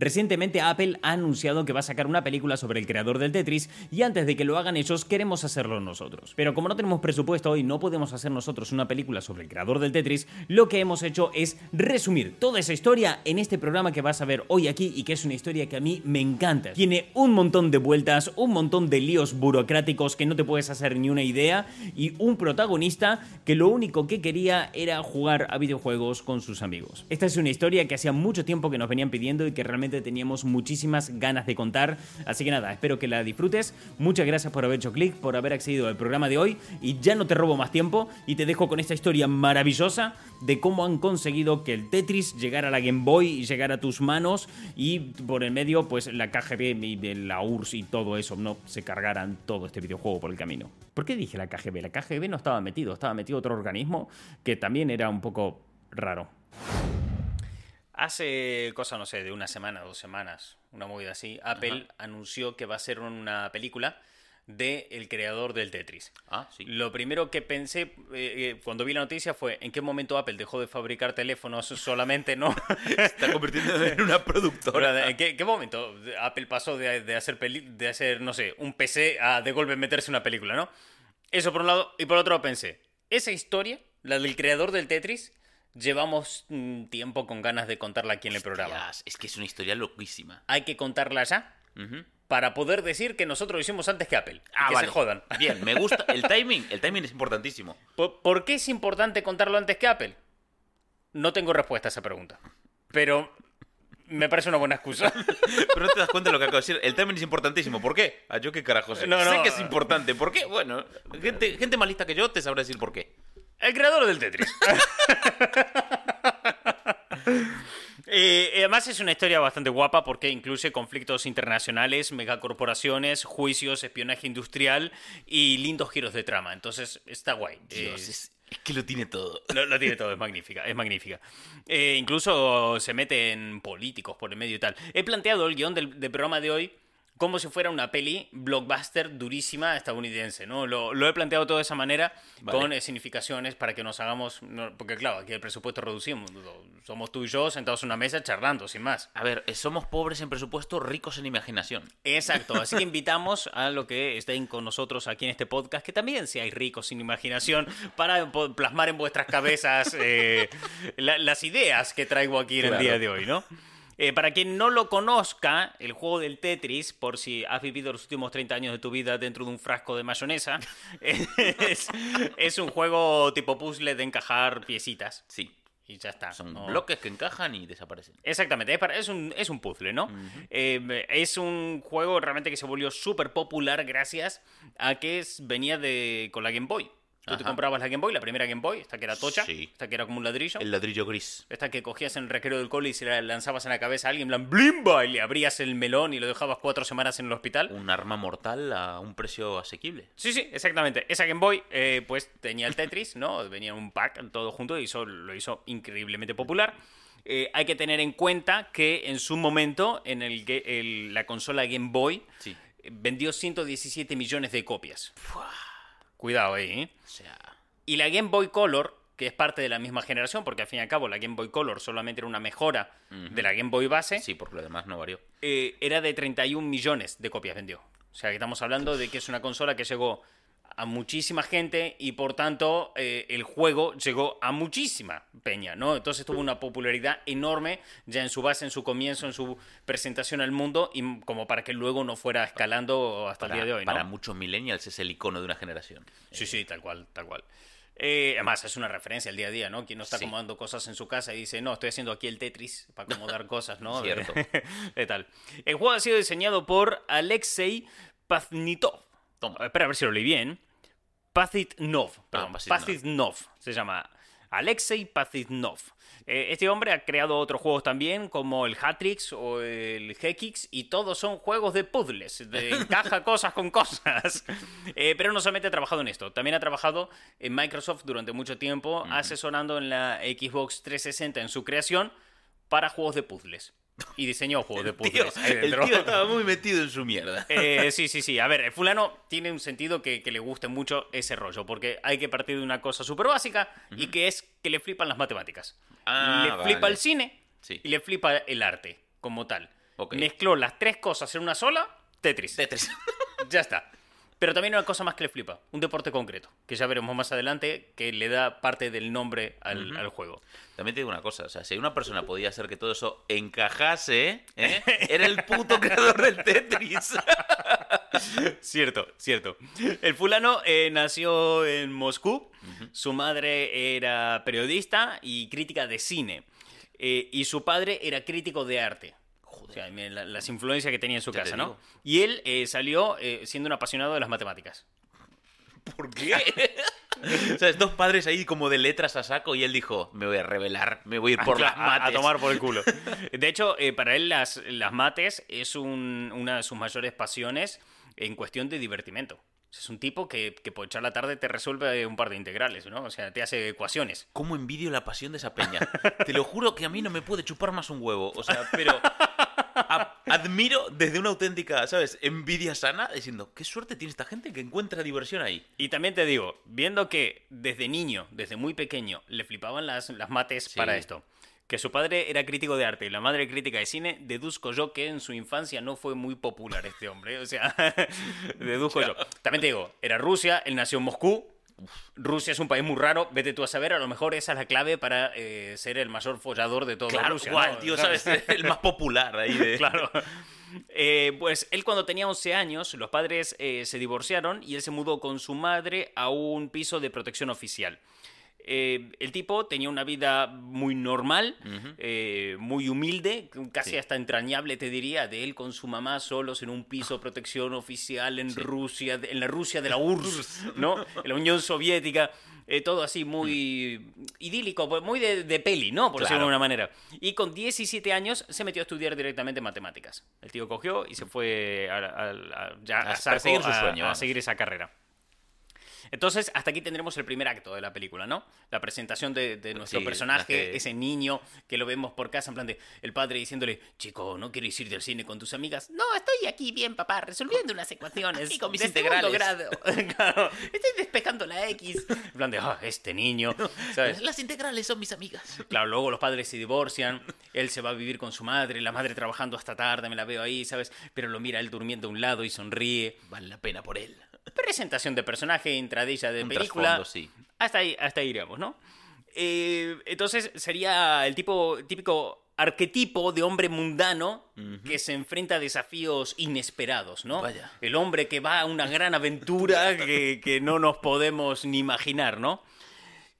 Recientemente Apple ha anunciado que va a sacar una película sobre el creador del Tetris y antes de que lo hagan ellos queremos hacerlo nosotros. Pero como no tenemos presupuesto y no podemos hacer nosotros una película sobre el creador del Tetris, lo que hemos hecho es resumir toda esa historia en este programa que vas a ver hoy aquí y que es una historia que a mí me encanta. Tiene un montón de vueltas, un montón de líos burocráticos que no te puedes hacer ni una idea y un protagonista que lo único que quería era jugar a videojuegos con sus amigos. Esta es una historia que hacía mucho tiempo que nos venían pidiendo y que realmente teníamos muchísimas ganas de contar. Así que nada, espero que la disfrutes. Muchas gracias por haber hecho clic, por haber accedido al programa de hoy. Y ya no te robo más tiempo y te dejo con esta historia maravillosa de cómo han conseguido que el Tetris llegara a la Game Boy y llegara a tus manos y por el medio, pues la KGB y la URSS y todo eso no se cargaran todo este videojuego por el camino. ¿Por qué dije la KGB? La KGB no estaba metido, estaba metido otro organismo que también era un poco raro. Hace cosa, no sé, de una semana, dos semanas, una movida así, Apple anunció que va a ser una película de el creador del Tetris. Ah, sí. Lo primero que pensé eh, eh, cuando vi la noticia fue en qué momento Apple dejó de fabricar teléfonos solamente, ¿no? Está convirtiendo en una productora. ¿En qué, momento Apple pasó de, hacer de hacer, no sé, un PC a de golpe meterse una película, ¿no? Eso por un lado. Y por otro pensé, esa historia, la del creador del Tetris, llevamos mm, tiempo con ganas de contarla aquí en el programa. Es que es una historia loquísima. Hay que contarla ya. Para poder decir que nosotros lo hicimos antes que Apple. Ah, que vale. se jodan. Bien, me gusta. El timing, el timing es importantísimo. ¿Por, qué es importante contarlo antes que Apple? No tengo respuesta a esa pregunta. Pero me parece una buena excusa. Pero no te das cuenta de lo que acabo de decir. El timing es importantísimo. ¿Por qué? Ah, yo qué carajo sé. No, sé que es importante. ¿Por qué? Bueno, gente, gente más lista que yo te sabrá decir por qué. El creador del Tetris. Eh, además es una historia bastante guapa porque incluye conflictos internacionales, megacorporaciones, juicios, espionaje industrial y lindos giros de trama. Entonces está guay. Dios, es, que lo tiene todo. Lo, tiene todo, es magnífica, es magnífica. Eh, incluso se mete en políticos por el medio y tal. He planteado el guion del programa de hoy como si fuera una peli blockbuster durísima estadounidense, ¿no? Lo, he planteado todo de esa manera, con eh, significaciones para que nos hagamos... porque claro, aquí el presupuesto reducimos, somos tú y yo sentados en una mesa charlando, sin más. A ver, eh, somos pobres en presupuesto, ricos en imaginación. Exacto, así que invitamos a lo que estén con nosotros aquí en este podcast, que también seáis ricos sin imaginación, para plasmar en vuestras cabezas eh, las ideas que traigo aquí en el día de hoy, ¿no? Eh, para quien no lo conozca, el juego del Tetris, por si has vivido los últimos 30 años de tu vida dentro de un frasco de mayonesa, es, un juego tipo puzzle de encajar piecitas. Sí. Y ya está. Son bloques que encajan y desaparecen. Exactamente, es, un, es un puzzle, ¿no? Eh, es un juego realmente que se volvió súper popular gracias a que venía de, con la Game Boy. Tú te comprabas la Game Boy, la primera Game Boy, esta que era tocha, esta que era como un ladrillo. El ladrillo gris. Esta que cogías en el recreo del cole y se la lanzabas en la cabeza a alguien, en plan ¡blimba! Y le abrías el melón y lo dejabas cuatro semanas en el hospital. Un arma mortal a un precio asequible. Sí, sí, exactamente. Esa Game Boy, eh, pues tenía el Tetris, ¿no? Venía un pack todo junto y eso lo hizo increíblemente popular. Eh, hay que tener en cuenta que en su momento, en el que la consola Game Boy vendió 117 millones de copias. Cuidado ahí, ¿eh? O sea... Y la Game Boy Color, que es parte de la misma generación, porque al fin y al cabo la Game Boy Color solamente era una mejora de la Game Boy base. Sí, porque lo demás no varió. Eh, era de 31 millones de copias vendió. O sea, que estamos hablando de que es una consola que llegó a muchísima gente y por tanto eh, el juego llegó a muchísima peña, ¿no? Entonces tuvo una popularidad enorme ya en su base, en su comienzo, en su presentación al mundo y como para que luego no fuera escalando hasta el día de hoy, ¿no? Para muchos millennials es el icono de una generación. Sí, sí, tal cual, tal cual. Eh, además, es una referencia al día a día, ¿no? Quien no está acomodando cosas en su casa y dice, no, estoy haciendo aquí el Tetris para acomodar cosas, ¿no? Cierto. De, tal. El juego ha sido diseñado por Alexei Paznitov. Espera a ver si lo leí bien. Pazitnov, perdón, Pazitnov se llama. Alexei Pazitnov. Eh, este hombre ha creado otros juegos también, como el Hatrix o el Hekix, y todos son juegos de puzzles, de encaja cosas con cosas. Eh, pero no solamente ha trabajado en esto, también ha trabajado en Microsoft durante mucho tiempo, asesorando en la Xbox 360 en su creación para juegos de puzzles y diseñó juegos de puzzles. el tío estaba muy metido en su mierda. Eh, sí, sí, sí. A ver, el fulano tiene un sentido que, le guste mucho ese rollo, porque hay que partir de una cosa súper básica y que es que le flipan las matemáticas. Ah, le flipa el cine y le flipa el arte como tal. Ok. Mezcló las tres cosas en una sola, Tetris. Tetris. Ya está. Pero también una cosa más que le flipa, un deporte concreto, que ya veremos más adelante, que le da parte del nombre al, al juego. También te digo una cosa, o sea, si una persona podía hacer que todo eso encajase, ¿eh? era el puto creador del Tetris. Cierto, cierto. El fulano eh, nació en Moscú, su madre era periodista y crítica de cine, eh, y su padre era crítico de arte. O sea, la- las influencias que tenía en su Ya casa, ¿no? Y él eh, salió eh, siendo un apasionado de las matemáticas. ¿Por qué? o sea, dos padres ahí como de letras a saco y él dijo, me voy a revelar, me voy a ir por Ah, las claro, a- mates. A, tomar por el culo. De hecho, eh, para él las, las mates es un- una de sus mayores pasiones en cuestión de divertimento. Es un tipo que, que por echar la tarde te resuelve un par de integrales, ¿no? O sea, te hace ecuaciones. ¿Cómo envidio la pasión de esa peña? Te lo juro que a mí no me puede chupar más un huevo. O sea, pero admiro desde una auténtica, ¿sabes? Envidia sana, diciendo, qué suerte tiene esta gente que encuentra diversión ahí. Y también te digo, viendo que desde niño, desde muy pequeño, le flipaban las, las mates Sí. para esto, que su padre era crítico de arte y la madre crítica de cine, deduzco yo que en su infancia no fue muy popular este hombre. O sea, deduzco yo. También te digo, era Rusia, él nació en Moscú. Rusia es un país muy raro, vete tú a saber, a lo mejor esa es la clave para eh, ser el mayor follador de toda Claro, Rusia. ¿no? tío, ¿sabes? El más popular ahí de... Claro. Eh, pues él cuando tenía 11 años, los padres eh, se divorciaron y él se mudó con su madre a un piso de protección oficial. Eh, el tipo tenía una vida muy normal, eh, muy humilde, casi Sí. hasta entrañable, te diría, de él con su mamá solos en un piso de protección oficial en Rusia, en la Rusia de la URSS, ¿no? En la Unión Soviética, eh, todo así muy idílico, pues, muy de, de peli, ¿no? Por decirlo de Claro. una manera. Y con 17 años se metió a estudiar directamente matemáticas. El tío cogió y se fue a, a- a- ya A a saco perseguir su sueño, a seguir esa carrera. Entonces, hasta aquí tendremos el primer acto de la película, ¿no? La presentación de, de nuestro Sí, personaje, que- ese niño que lo vemos por casa, en plan de el padre diciéndole, chico, ¿no quieres ir al cine con tus amigas? No, estoy aquí bien, papá, resolviendo unas ecuaciones. Y con mis de integrales". grado. Claro, estoy despejando la X. En plan de, ah, este niño, ¿sabes? Las integrales son mis amigas. Claro, luego los padres se divorcian, él se va a vivir con su madre, la madre trabajando hasta tarde, me la veo ahí, ¿sabes? Pero lo mira él durmiendo a un lado y sonríe. Vale la pena por él. Presentación de personaje, entradilla de Un película. sí. Hasta ahí, hasta ahí iríamos, ¿no? Eh, entonces sería el tipo típico arquetipo de hombre mundano que se enfrenta a desafíos inesperados, ¿no? Vaya. El hombre que va a una gran aventura que, que no nos podemos ni imaginar, ¿no?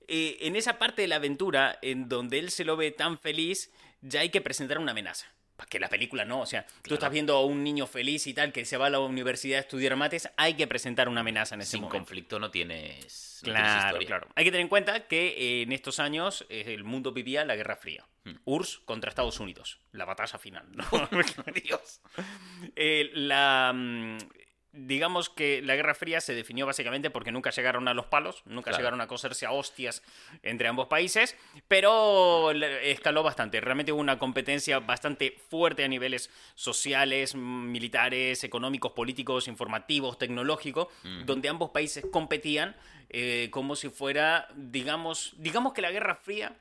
Eh, en esa parte de la aventura, en donde él se lo ve tan feliz, ya hay que presentar una amenaza. Que la película no, o sea, tú estás viendo a un niño feliz y tal, que se va a la universidad a estudiar mates, hay que presentar una amenaza en ese Sin momento. conflicto no tienes, no Claro, claro. Hay que tener en cuenta que eh, en estos años eh, el mundo vivía la Guerra Fría. Hmm. URSS contra Estados Unidos. La batalla final. ¿no? Dios. Eh, la, mm, digamos que la Guerra Fría se definió básicamente porque nunca llegaron a los palos, nunca Claro. llegaron a coserse a hostias entre ambos países, pero escaló bastante. Realmente hubo una competencia bastante fuerte a niveles sociales, militares, económicos, políticos, informativos, tecnológicos, donde ambos países competían eh, como si fuera, digamos, digamos que la Guerra Fría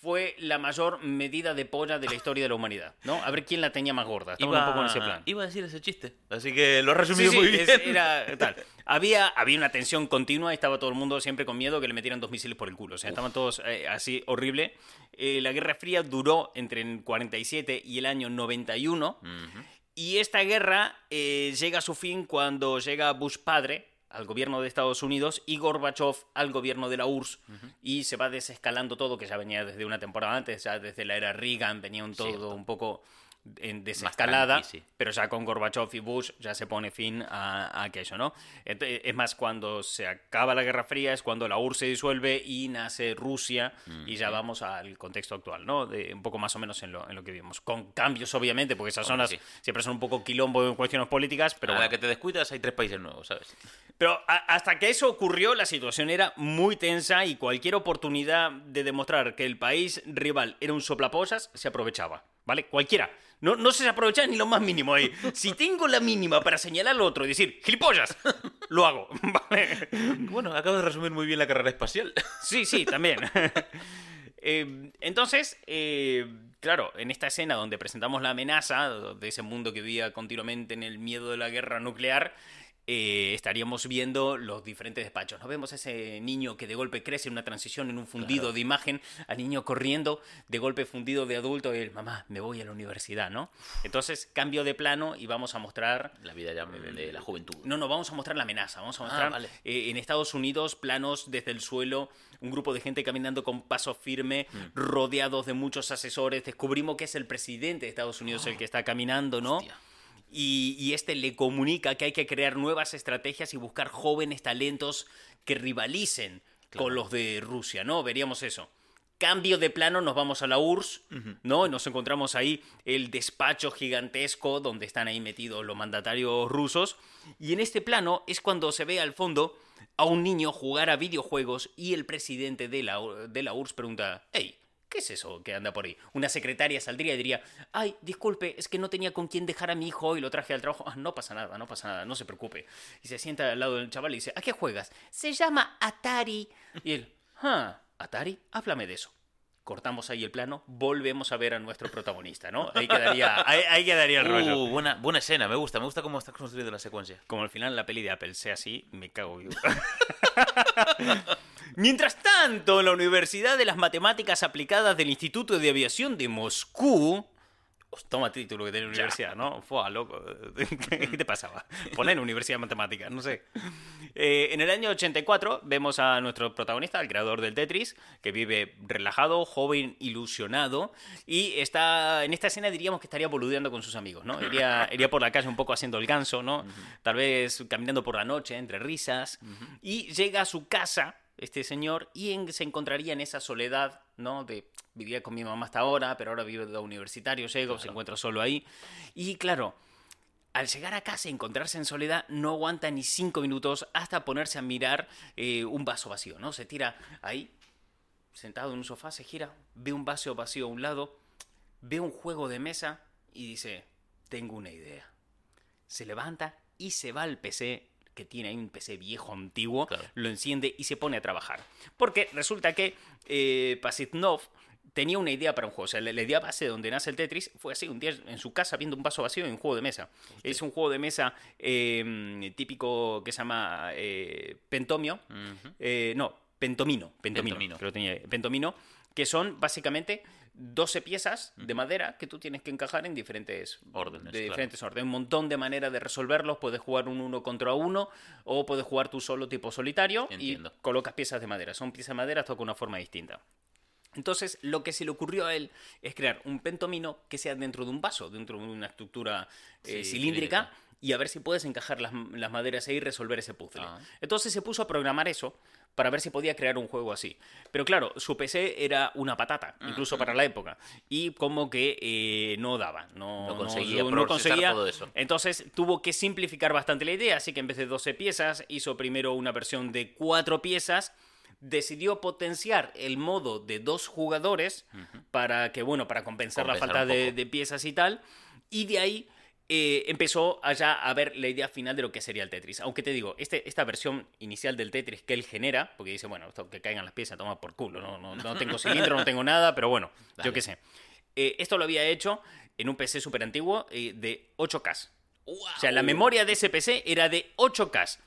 fue la mayor medida de polla de la historia de la humanidad, ¿no? A ver quién la tenía más gorda. Estamos un poco en ese plan. iba a decir ese chiste, así que lo has resumido sí, muy bien. es- era tal. Había, había una tensión continua y estaba todo el mundo siempre con miedo que le metieran dos misiles por el culo. O sea, estaban todos eh, así horrible. Eh, la Guerra Fría duró entre el 47 y el año 91. Ujú. Y esta guerra eh, llega a su fin cuando llega Bush padre al gobierno de Estados Unidos y Gorbachev al gobierno de la URSS y se va desescalando todo que ya venía desde una temporada antes, ya desde la era Reagan venía un todo Cierto. un poco en desescalada, tranqui, sí. pero ya con Gorbachev y Bush ya se pone fin a, a aquello, ¿no? Es más, cuando se acaba la Guerra Fría es cuando la URSS se disuelve y nace Rusia y ya vamos al contexto actual, ¿no? De, un poco más o menos en lo, en lo que vivimos. Con cambios, obviamente, porque esas zonas sí. siempre son un poco quilombo en cuestiones políticas, pero a bueno. la que te descuidas hay tres países nuevos, ¿sabes? Pero a- hasta que eso ocurrió, la situación era muy tensa y cualquier oportunidad de demostrar que el país rival era un soplapollas se aprovechaba, ¿vale? Cualquiera. No, no se aprovechaba ni lo más mínimo ahí. Si tengo la mínima para señalar al otro y decir, ¡gilipollas! Lo hago, ¿vale? Bueno, acabas de resumir muy bien la carrera espacial. Sí, sí, también. Eh, entonces, eh, claro, en esta escena donde presentamos la amenaza de ese mundo que vivía continuamente en el miedo de la guerra nuclear, eh, estaríamos viendo los diferentes despachos. Nos vemos a ese niño que de golpe crece en una transición, en un fundido Claro. de imagen, al niño corriendo, de golpe fundido de adulto, y él, mamá, me voy a la universidad, ¿no? Entonces, cambio de plano y vamos a mostrar La vida ya de la juventud. no, no, vamos a mostrar la amenaza. Vamos a Ah, mostrar vale. eh, en Estados Unidos planos desde el suelo, un grupo de gente caminando con paso firme, Mm. rodeados de muchos asesores. Descubrimos que es el presidente de Estados Unidos el que está caminando, ¿no? Hostia. Y, y este le comunica que hay que crear nuevas estrategias y buscar jóvenes talentos que rivalicen Claro. con los de Rusia, ¿no? Veríamos eso. Cambio de plano, nos vamos a la URSS, ¿no? Y nos encontramos ahí el despacho gigantesco donde están ahí metidos los mandatarios rusos. Y en este plano es cuando se ve al fondo a un niño jugar a videojuegos y el presidente de la, de la URSS pregunta, hey, ¿qué es eso que anda por ahí? Una secretaria saldría y diría, ay, disculpe, es que no tenía con quién dejar a mi hijo y lo traje al trabajo. Ah, no pasa nada, no pasa nada, no se preocupe. Y se sienta al lado del chaval y dice, ¿a qué juegas? Se llama Atari. Y él, ah, Atari, háblame de eso. Cortamos ahí el plano, volvemos a ver a nuestro protagonista, ¿no? Ahí quedaría, ahí, ahí quedaría el rollo. Uh, buena, buena escena, me gusta, me gusta cómo está construida la secuencia. Como al final la peli de Apple sea así, me cago vivo. Mientras tanto, en la Universidad de las Matemáticas Aplicadas del Instituto de Aviación de Moscú. Os toma título que tiene la universidad, ¿no? Fue loco. ¿Qué te pasaba? Poner Universidad de Matemáticas, no sé. Eh, en el año 84 vemos a nuestro protagonista, el creador del Tetris, que vive relajado, joven, ilusionado, y está en esta escena diríamos que estaría boludeando con sus amigos, ¿no? Iría, iría por la calle un poco haciendo el ganso, ¿no? Tal vez caminando por la noche entre risas, y llega a su casa este señor y en- se encontraría en esa soledad, ¿no? De vivía con mi mamá hasta ahora, pero ahora vive de universitario, llego, se encuentra solo ahí. Y claro, al llegar a casa y encontrarse en soledad, no aguanta ni cinco minutos hasta ponerse a mirar eh, un vaso vacío, ¿no? Se tira ahí, sentado en un sofá, se gira, ve un vaso vacío a un lado, ve un juego de mesa y dice, tengo una idea. Se levanta y se va al PC que tiene ahí un PC viejo, antiguo, Claro. lo enciende y se pone a trabajar. Porque resulta que eh, Pasitnov tenía una idea para un juego. O sea, la, la idea base de donde nace el Tetris fue así, un día en su casa viendo un vaso vacío y un juego de mesa. Es un juego de mesa eh, típico que se llama eh, Pentomio. Eh, no, Pentomino. Pentomino. Pentomino. que tenía ahí. Pentomino, que son básicamente 12 piezas de madera que tú tienes que encajar en diferentes Órdenes, De claro. diferentes órdenes. Un montón de maneras de resolverlos. Puedes jugar un uno contra uno o puedes jugar tú solo tipo solitario Entiendo. y colocas piezas de madera. Son piezas de madera, toca una forma distinta. Entonces, lo que se le ocurrió a él es crear un pentomino que sea dentro de un vaso, dentro de una estructura eh, Sí, cilíndrica, cilíndrica. y a ver si puedes encajar las, las maderas ahí y resolver ese puzzle. Ah. Entonces se puso a programar eso para ver si podía crear un juego así. Pero claro, su PC era una patata, incluso para la época, y como que eh, no daba, no, No conseguía no conseguía. todo eso. Entonces tuvo que simplificar bastante la idea, así que en vez de 12 piezas, hizo primero una versión de 4 piezas. Decidió potenciar el modo de dos jugadores para que, bueno, para compensar, la falta de piezas y tal. Y de ahí eh, empezó allá a ver la idea final de lo que sería el Tetris. Aunque te digo, este, esta versión inicial del Tetris que él genera, porque dice, bueno, esto que caigan las piezas, toma por culo, no, no, no tengo cilindro, no tengo nada, pero bueno, yo qué sé. Eh, esto lo había hecho en un PC súper antiguo eh, de 8K. O sea, la memoria de ese PC era de 8K.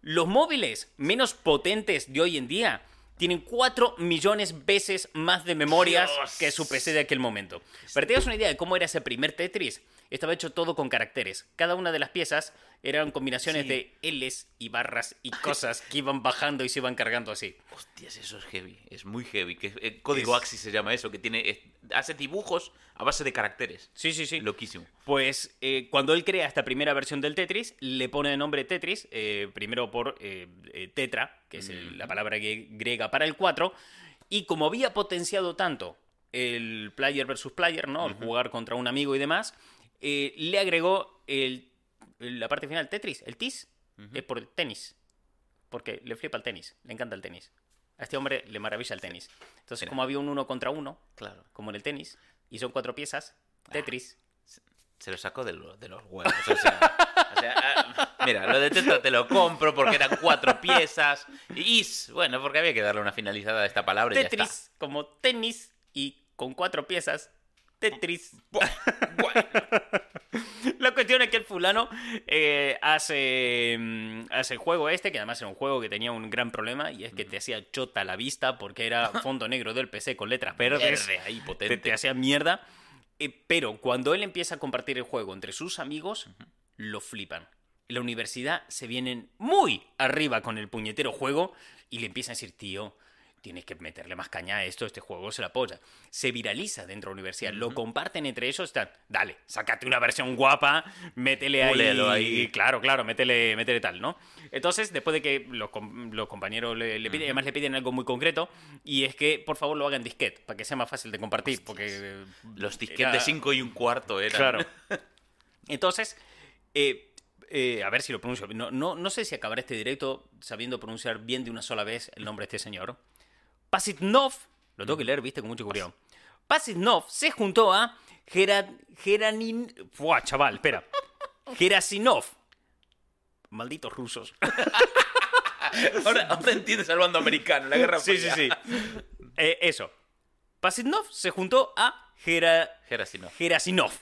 Los móviles menos potentes de hoy en día tienen 4 millones veces más de memorias Dios. que su PC de aquel momento. Para que te hagas una idea de cómo era ese primer Tetris, estaba hecho todo con caracteres. Cada una de las piezas eran combinaciones Sí. de Ls y barras y cosas que iban bajando y se iban cargando así. Hostias, eso es heavy, es muy heavy. Que, eh, código Es- Axis se llama eso, que tiene es- hace dibujos a base de caracteres. Sí, sí, sí. Loquísimo. Pues eh, cuando él crea esta primera versión del Tetris, le pone de nombre Tetris, eh, primero por eh, tetra, que es el- la palabra grie- griega para el 4, y como había potenciado tanto el player versus player, ¿no? El jugar contra un amigo y demás, eh, le agregó el, la parte final, Tetris, el TIS, es por tenis, porque le flipa el tenis, le encanta el tenis. A este hombre le maravilla el tenis. Entonces, Mira. como había un uno contra uno, Claro. como en el tenis, y son cuatro piezas, Tetris, Se lo sacó de, lo- de los huevos. O sea, o sea, ah, mira, lo de Tetra te lo compro porque eran cuatro piezas. Y is, bueno, porque había que darle una finalizada a esta palabra y ya está. Tetris como tenis y con cuatro piezas. Tetris. Buah. La cuestión es que el fulano eh, hace, mm, hace el juego este, que además era un juego que tenía un gran problema, y es que te hacía chota la vista porque era fondo negro del PC con letras verdes. Verde ahí, te, potente. te hacía mierda. Eh, pero cuando él empieza a compartir el juego entre sus amigos, lo flipan. En la universidad se vienen muy arriba con el puñetero juego y le empiezan a decir, tío, tienes que meterle más caña a esto, este juego se la apoya. Se viraliza dentro de la universidad, lo comparten entre ellos, están, dale, sácate una versión guapa, métele ahí, ahí. claro, claro, métele, métele tal, ¿no? Entonces, después de que los, com- los compañeros le, le piden, además le piden algo muy concreto, y es que por favor lo hagan disquete, para que sea más fácil de compartir, porque... eh, Los era- disquetes de 5 y un cuarto eran. Claro. Entonces, eh, eh, a ver si lo pronuncio. No, no, no sé si acabaré este directo sabiendo pronunciar bien de una sola vez el nombre de este señor. Pasitnov, lo tengo que leer, viste, con mucho cuidado. Pasitnov se juntó a Gera, Geranin... Buah, chaval, espera. Gerasinov. Malditos rusos. Ahora, ahora entiendes al bando americano, la guerra Sí, sí, fría. sí. Eh, eso. Pasitnov se juntó a Gera, Gerasinov. Gerasinov.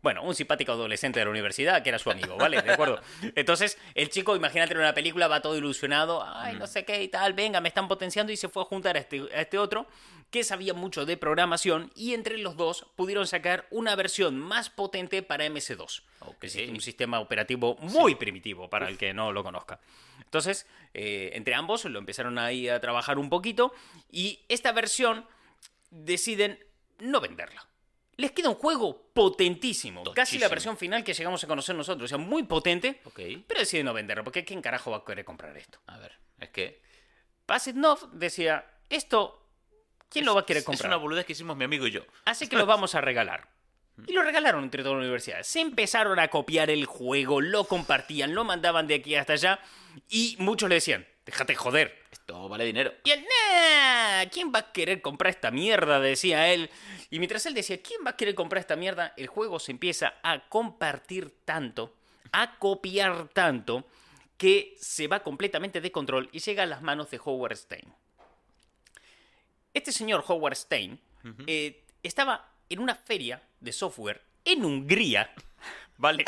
Bueno, un simpático adolescente de la universidad que era su amigo, ¿vale? De acuerdo. Entonces, el chico, imagínate en una película, va todo ilusionado, ay, no sé qué y tal, venga, me están potenciando y se fue a juntar a este, a este otro que sabía mucho de programación y entre los dos pudieron sacar una versión más potente para MS2. Ok. que es un sistema operativo muy primitivo para el que no lo conozca. Entonces, eh, entre ambos lo empezaron ahí a trabajar un poquito y esta versión deciden no venderla. Les queda un juego potentísimo, casi la versión final que llegamos a conocer nosotros, o sea, muy potente, pero deciden no venderlo, porque ¿quién carajo va a querer comprar esto? A ver, es que. Pasitnov decía, esto, ¿quién lo va a querer Es comprar? una boludez que hicimos mi amigo y yo. Así que lo vamos a regalar. Y lo regalaron entre todas las universidades. Se empezaron a copiar el juego, lo compartían, lo mandaban de aquí hasta allá. Y muchos le decían, déjate joder. Esto vale dinero. Y él, nah, ¿quién va a querer comprar esta mierda? Decía él. Y mientras él decía, ¿quién va a querer comprar esta mierda? El juego se empieza a compartir tanto, a copiar tanto, que se va completamente de control y llega a las manos de Howard Stein. Este señor Howard Stein eh, estaba en una feria de software en Hungría, ¿vale?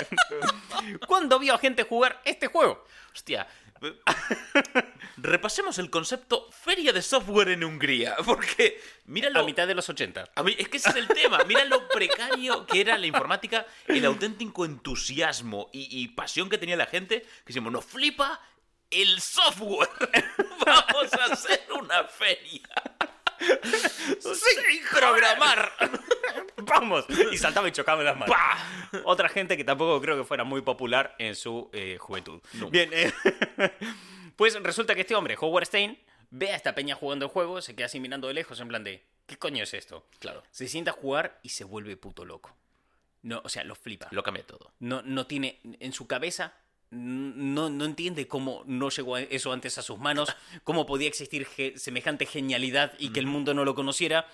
Cuando vio a gente jugar este juego. Hostia. Repasemos el concepto feria de software en Hungría. Porque, míralo. A mitad de los 80. A mí, es que ese es el tema. Mira lo precario que era la informática, el auténtico entusiasmo y, y pasión que tenía la gente. Que decimos, nos flipa el software. Vamos a hacer una feria. ¡Sin programar! ¡Vamos! Y saltaba y chocaba en las manos. Otra gente que tampoco creo que fuera muy popular en su eh, juventud. Bien, eh, pues resulta que este hombre, Howard Stein, ve a esta peña jugando el juego, se queda así mirando de lejos, en plan de, ¿qué coño es esto? Claro. Se sienta a jugar y se vuelve puto loco. No, o sea, lo flipa. Lo cambia todo. No, no tiene en su cabeza. No, no entiende cómo no llegó eso antes a sus manos, cómo podía existir ge- semejante genialidad y que el mundo no lo conociera.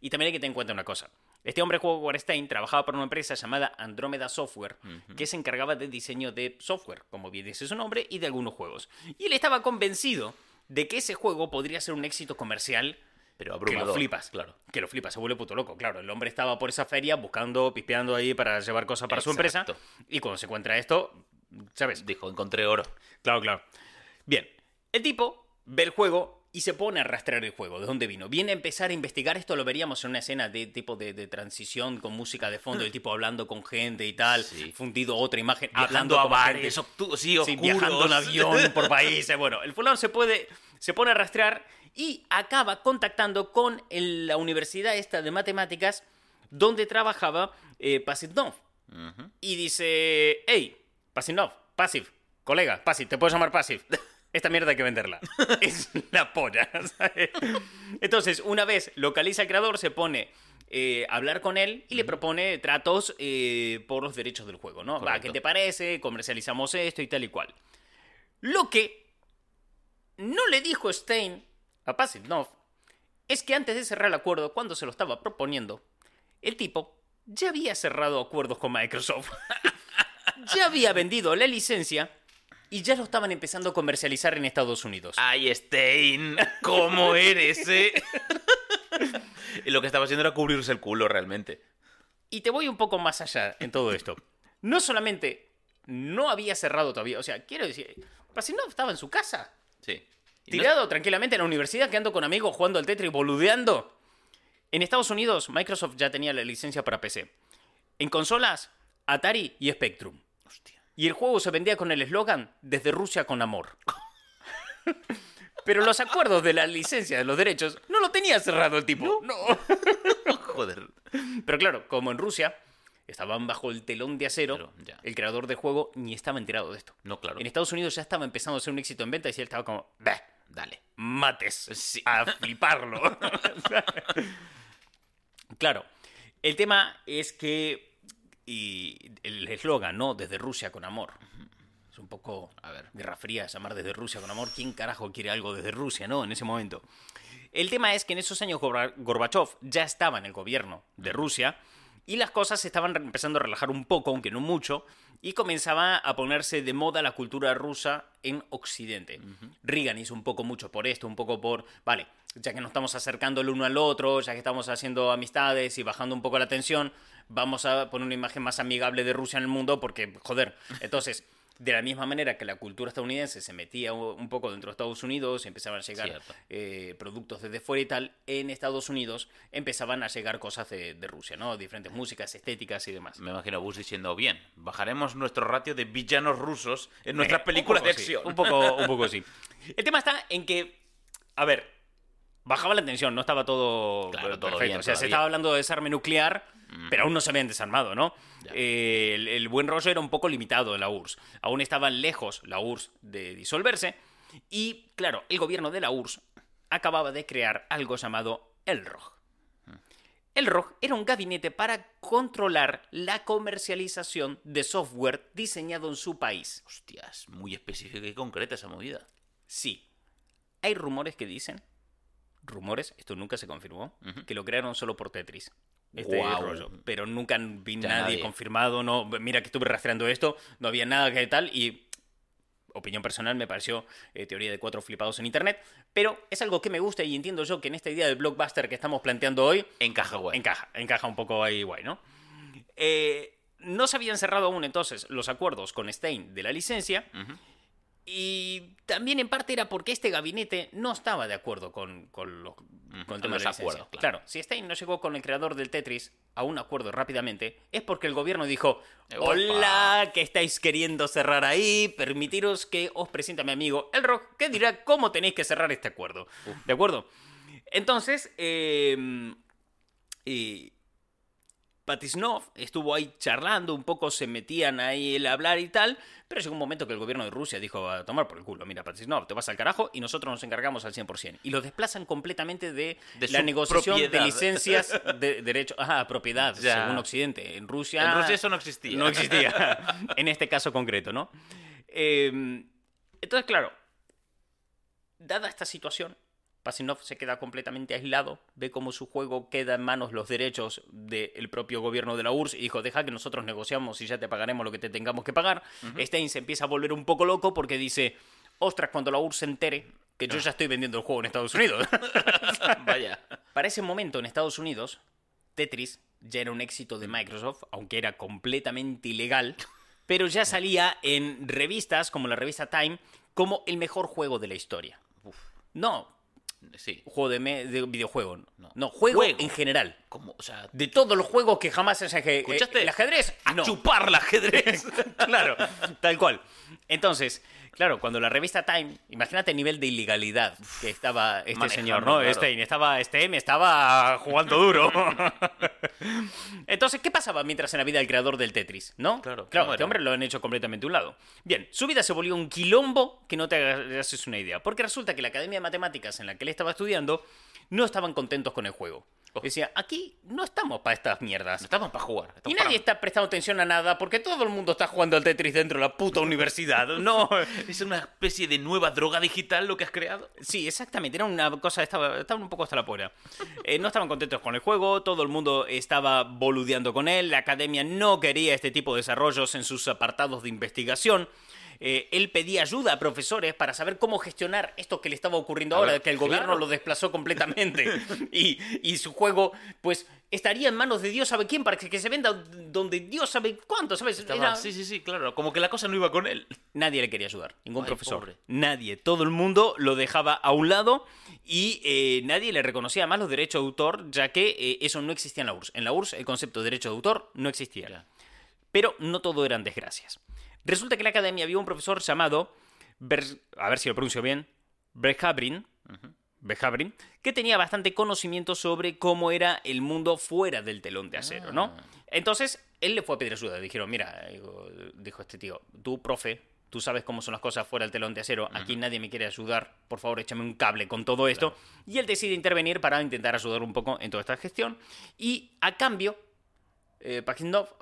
Y también hay que tener en cuenta una cosa. Este hombre, Howard Stein, trabajaba para una empresa llamada Andrómeda Software, que se encargaba del diseño de software, como bien dice su nombre, y de algunos juegos. Y él estaba convencido de que ese juego podría ser un éxito comercial Pero que abrumador. lo flipas. Claro. Que lo flipas, se vuelve puto loco, claro. El hombre estaba por esa feria buscando, pispeando ahí para llevar cosas para su empresa. Y cuando se encuentra esto, ¿sabes? Dijo, encontré oro. Claro, claro. Bien, el tipo ve el juego y se pone a rastrear el juego. ¿De dónde vino? Viene a empezar a investigar. Esto lo veríamos en una escena de tipo de, de transición con música de fondo, el tipo hablando con gente y tal. Sí. Fundido otra imagen. Hablando hablando a bares, obtu- sí, Sí, viajando en avión por países. Bueno, el fulano se puede. Se pone a rastrear y acaba contactando con el- la universidad esta de matemáticas donde trabajaba eh. Y dice: Hey, Pasitnov, Pasiv, colega, Pasiv, te puedo llamar Pasiv. Esta mierda hay que venderla. es la polla. ¿sabes? Entonces, una vez localiza al creador, se pone eh, a hablar con él y le propone tratos eh, por los derechos del juego, ¿no? Va. ¿qué te parece? Comercializamos esto y tal y cual. Lo que no le dijo Stein a Pasitnov es que antes de cerrar el acuerdo, cuando se lo estaba proponiendo, el tipo ya había cerrado acuerdos con Microsoft. Ya había vendido la licencia y ya lo estaban empezando a comercializar en Estados Unidos. Ay, Stein, ¿cómo eres, eh? y lo que estaba haciendo era cubrirse el culo realmente. Y te voy un poco más allá en todo esto. No solamente no había cerrado todavía, o sea, quiero decir, no estaba en su casa, Sí. No- tirado tranquilamente en la universidad, quedando con amigos, jugando al Tetris, boludeando. En Estados Unidos, Microsoft ya tenía la licencia para PC. En consolas, Atari y Spectrum. Hostia. Y el juego se vendía con el eslogan Desde Rusia con amor. Pero los acuerdos de la licencia de los derechos no lo tenía cerrado el tipo. No. Joder. Pero claro, como en Rusia estaban bajo el telón de acero, Pero, ya. el creador del juego ni estaba enterado de esto. No, claro. En Estados Unidos ya estaba empezando a ser un éxito en venta y él estaba como, "Bah, Dale. mates Sí. a fliparlo. claro, el tema es que y el eslogan, ¿no? Desde Rusia con amor. Es un poco A ver. guerra fría llamar desde Rusia con amor. ¿Quién carajo quiere algo desde Rusia, no? En ese momento. El tema es que en esos años Gorba- Gorbachev ya estaba en el gobierno de Rusia y las cosas se estaban empezando a relajar un poco, aunque no mucho, y comenzaba a ponerse de moda la cultura rusa en Occidente. Reagan hizo un poco mucho por esto, un poco por, vale, ya que nos estamos acercando el uno al otro, ya que estamos haciendo amistades y bajando un poco la tensión, vamos a poner una imagen más amigable de Rusia en el mundo porque, joder, entonces... De la misma manera que la cultura estadounidense se metía un poco dentro de Estados Unidos, empezaban a llegar eh, productos desde fuera y tal, en Estados Unidos empezaban a llegar cosas de, de Rusia, ¿no? Diferentes músicas, estéticas y demás. Me imagino a Bush diciendo, bien, bajaremos nuestro ratio de villanos rusos en nuestras Eh, películas un de sí, acción. un poco, un poco sí. El tema está en que, a ver, bajaba la tensión, no estaba todo, Claro, todo perfecto. bien o sea, se estaba hablando de desarme nuclear, pero aún no se habían desarmado, ¿no? Eh, el, el buen rollo era un poco limitado en la URSS. Aún estaban lejos la URSS de disolverse. Y, claro, el gobierno de la URSS acababa de crear algo llamado el ROG. El ROG era un gabinete para controlar la comercialización de software diseñado en su país. Hostias, muy específica y concreta esa movida. Sí. Hay rumores que dicen, rumores, esto nunca se confirmó, que lo crearon solo por Tetris. Este Guau. rollo. Pero nunca vi nadie, nadie. confirmado, no, mira que estuve rastreando esto, no había nada que tal y opinión personal me pareció eh, teoría de cuatro flipados en internet, pero es algo que me gusta y entiendo yo que en esta idea del blockbuster que estamos planteando hoy Encaja, guay. encaja, encaja un poco ahí guay, ¿no? Eh, no se habían cerrado aún entonces los acuerdos con Stein de la licencia Ujú. Y también en parte era porque este gabinete no estaba de acuerdo con, con, lo- con el tema los de acuerdos, claro. si Stein no llegó con el creador del Tetris a un acuerdo rápidamente, es porque el gobierno dijo, hola, ¿qué estáis queriendo cerrar ahí? Permitiros que os presente a mi amigo El Rock, que dirá cómo tenéis que cerrar este acuerdo. ¿De acuerdo? Entonces, eh, y Patisnov estuvo ahí charlando, un poco se metían ahí el hablar y tal, pero llegó un momento que el gobierno de Rusia dijo a tomar por el culo, mira Patisnov, te vas al carajo y nosotros nos encargamos al 100%. Y lo desplazan completamente de, De la negociación de licencias de derecho, ajá, propiedad, Ya. según Occidente. En Rusia... En Rusia eso no existía. No existía, en este caso concreto, ¿no? Eh, entonces, claro, dada esta situación, Pasinov se queda completamente aislado, ve cómo su juego queda en manos los derechos del propio gobierno de la URSS y dijo, deja que nosotros negociamos y ya te pagaremos lo que te tengamos que pagar. Stein se empieza a volver un poco loco porque dice, ostras, cuando la URSS se entere que yo ya estoy vendiendo el juego en Estados Unidos. Vaya. Para ese momento en Estados Unidos, Tetris ya era un éxito de Microsoft, aunque era completamente ilegal, pero ya salía en revistas como la revista Time como el mejor juego de la historia. Uf, No, sí. juego de, me- de videojuego, no. No. Juego, Juego. en general. Como, o sea, De todos los juegos que jamás se. ¿Escuchaste? ¿El ajedrez? a No. chupar el ajedrez. claro, tal cual. Entonces, claro, cuando la revista Time, imagínate el nivel de ilegalidad que estaba este Manejando, señor, ¿no? claro. Stein, estaba Stein, estaba jugando duro. Entonces, ¿qué pasaba mientras en la vida del creador del Tetris, no? Claro, claro, ¿cómo este era? hombre lo han hecho completamente a un lado. Bien, su vida se volvió un quilombo que no te haces una idea, porque resulta que la Academia de Matemáticas en la que él estaba estudiando no estaban contentos con el juego. Decía, aquí no estamos para estas mierdas. No estamos para jugar. Y estamos nadie para- está prestando atención a nada porque todo el mundo está jugando al Tetris dentro de la puta universidad. No. Es una especie de nueva droga digital lo que has creado. Sí, exactamente. Era una cosa, estaba, estaban un poco hasta la polla. Eh, no estaban contentos con el juego, todo el mundo estaba boludeando con él, la academia no quería este tipo de desarrollos en sus apartados de investigación. Eh, él pedía ayuda a profesores para saber cómo gestionar esto que le estaba ocurriendo A ahora, ver, que el gobierno lo desplazó completamente. y, y su juego, pues, estaría en manos de Dios sabe quién para que, se venda donde Dios sabe cuánto, ¿sabes? Era- Sí, sí, sí, claro. Como que la cosa no iba con él. Nadie le quería ayudar, ningún Ay, profesor. pobre. Nadie. Todo el mundo lo dejaba a un lado y eh, nadie le reconocía más los derechos de autor, ya que eh, eso no existía en la URSS. En la URSS el concepto de derecho de autor no existía. Ya. Pero no todo eran desgracias. Resulta que en la academia había un profesor llamado, Ber- a ver si lo pronuncio bien, Berhabrin, Berhabrin, que tenía bastante conocimiento sobre cómo era el mundo fuera del telón de acero, ¿no? Ah. Entonces, él le fue a pedir ayuda. Dijeron, mira, dijo este tío, tú, profe, tú sabes cómo son las cosas fuera del telón de acero, aquí nadie me quiere ayudar, por favor, échame un cable con todo esto. Y él decide intervenir para intentar ayudar un poco en toda esta gestión. Y a cambio, eh,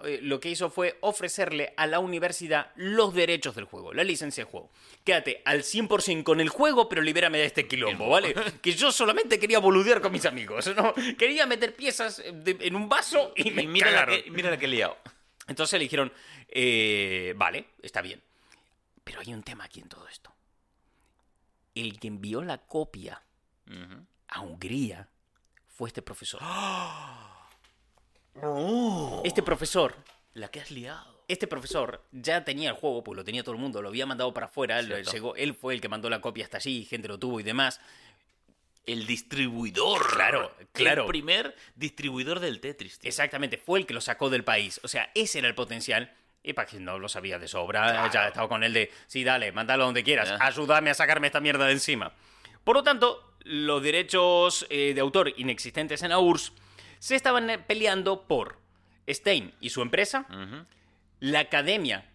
eh, lo que hizo fue ofrecerle a la universidad los derechos del juego, la licencia de juego. Quédate al 100% con el juego, pero libérame de este quilombo, ¿vale? Que yo solamente quería boludear con mis amigos, ¿no? Quería meter piezas eh, de- en un vaso y me Y mira la, que, mira la que he liado. Entonces le dijeron, eh, vale, está bien. Pero hay un tema aquí en todo esto. El que envió la copia a Hungría fue este profesor. ¡Oh! Este profesor La que has liado. Este profesor ya tenía el juego, pues lo tenía todo el mundo, lo había mandado para afuera, llegó, él fue el que mandó la copia hasta allí, gente lo tuvo y demás. El distribuidor. Claro, claro. El primer distribuidor del Tetris. tío. Exactamente, fue el que lo sacó del país. O sea, ese era el potencial. Y para no lo sabía de sobra, Claro. ya estaba con él de, sí, dale, mándalo donde quieras, ayúdame a sacarme esta mierda de encima. Por lo tanto, los derechos eh, de autor inexistentes en la URSS se estaban eh, peleando por Stein y su empresa, la academia,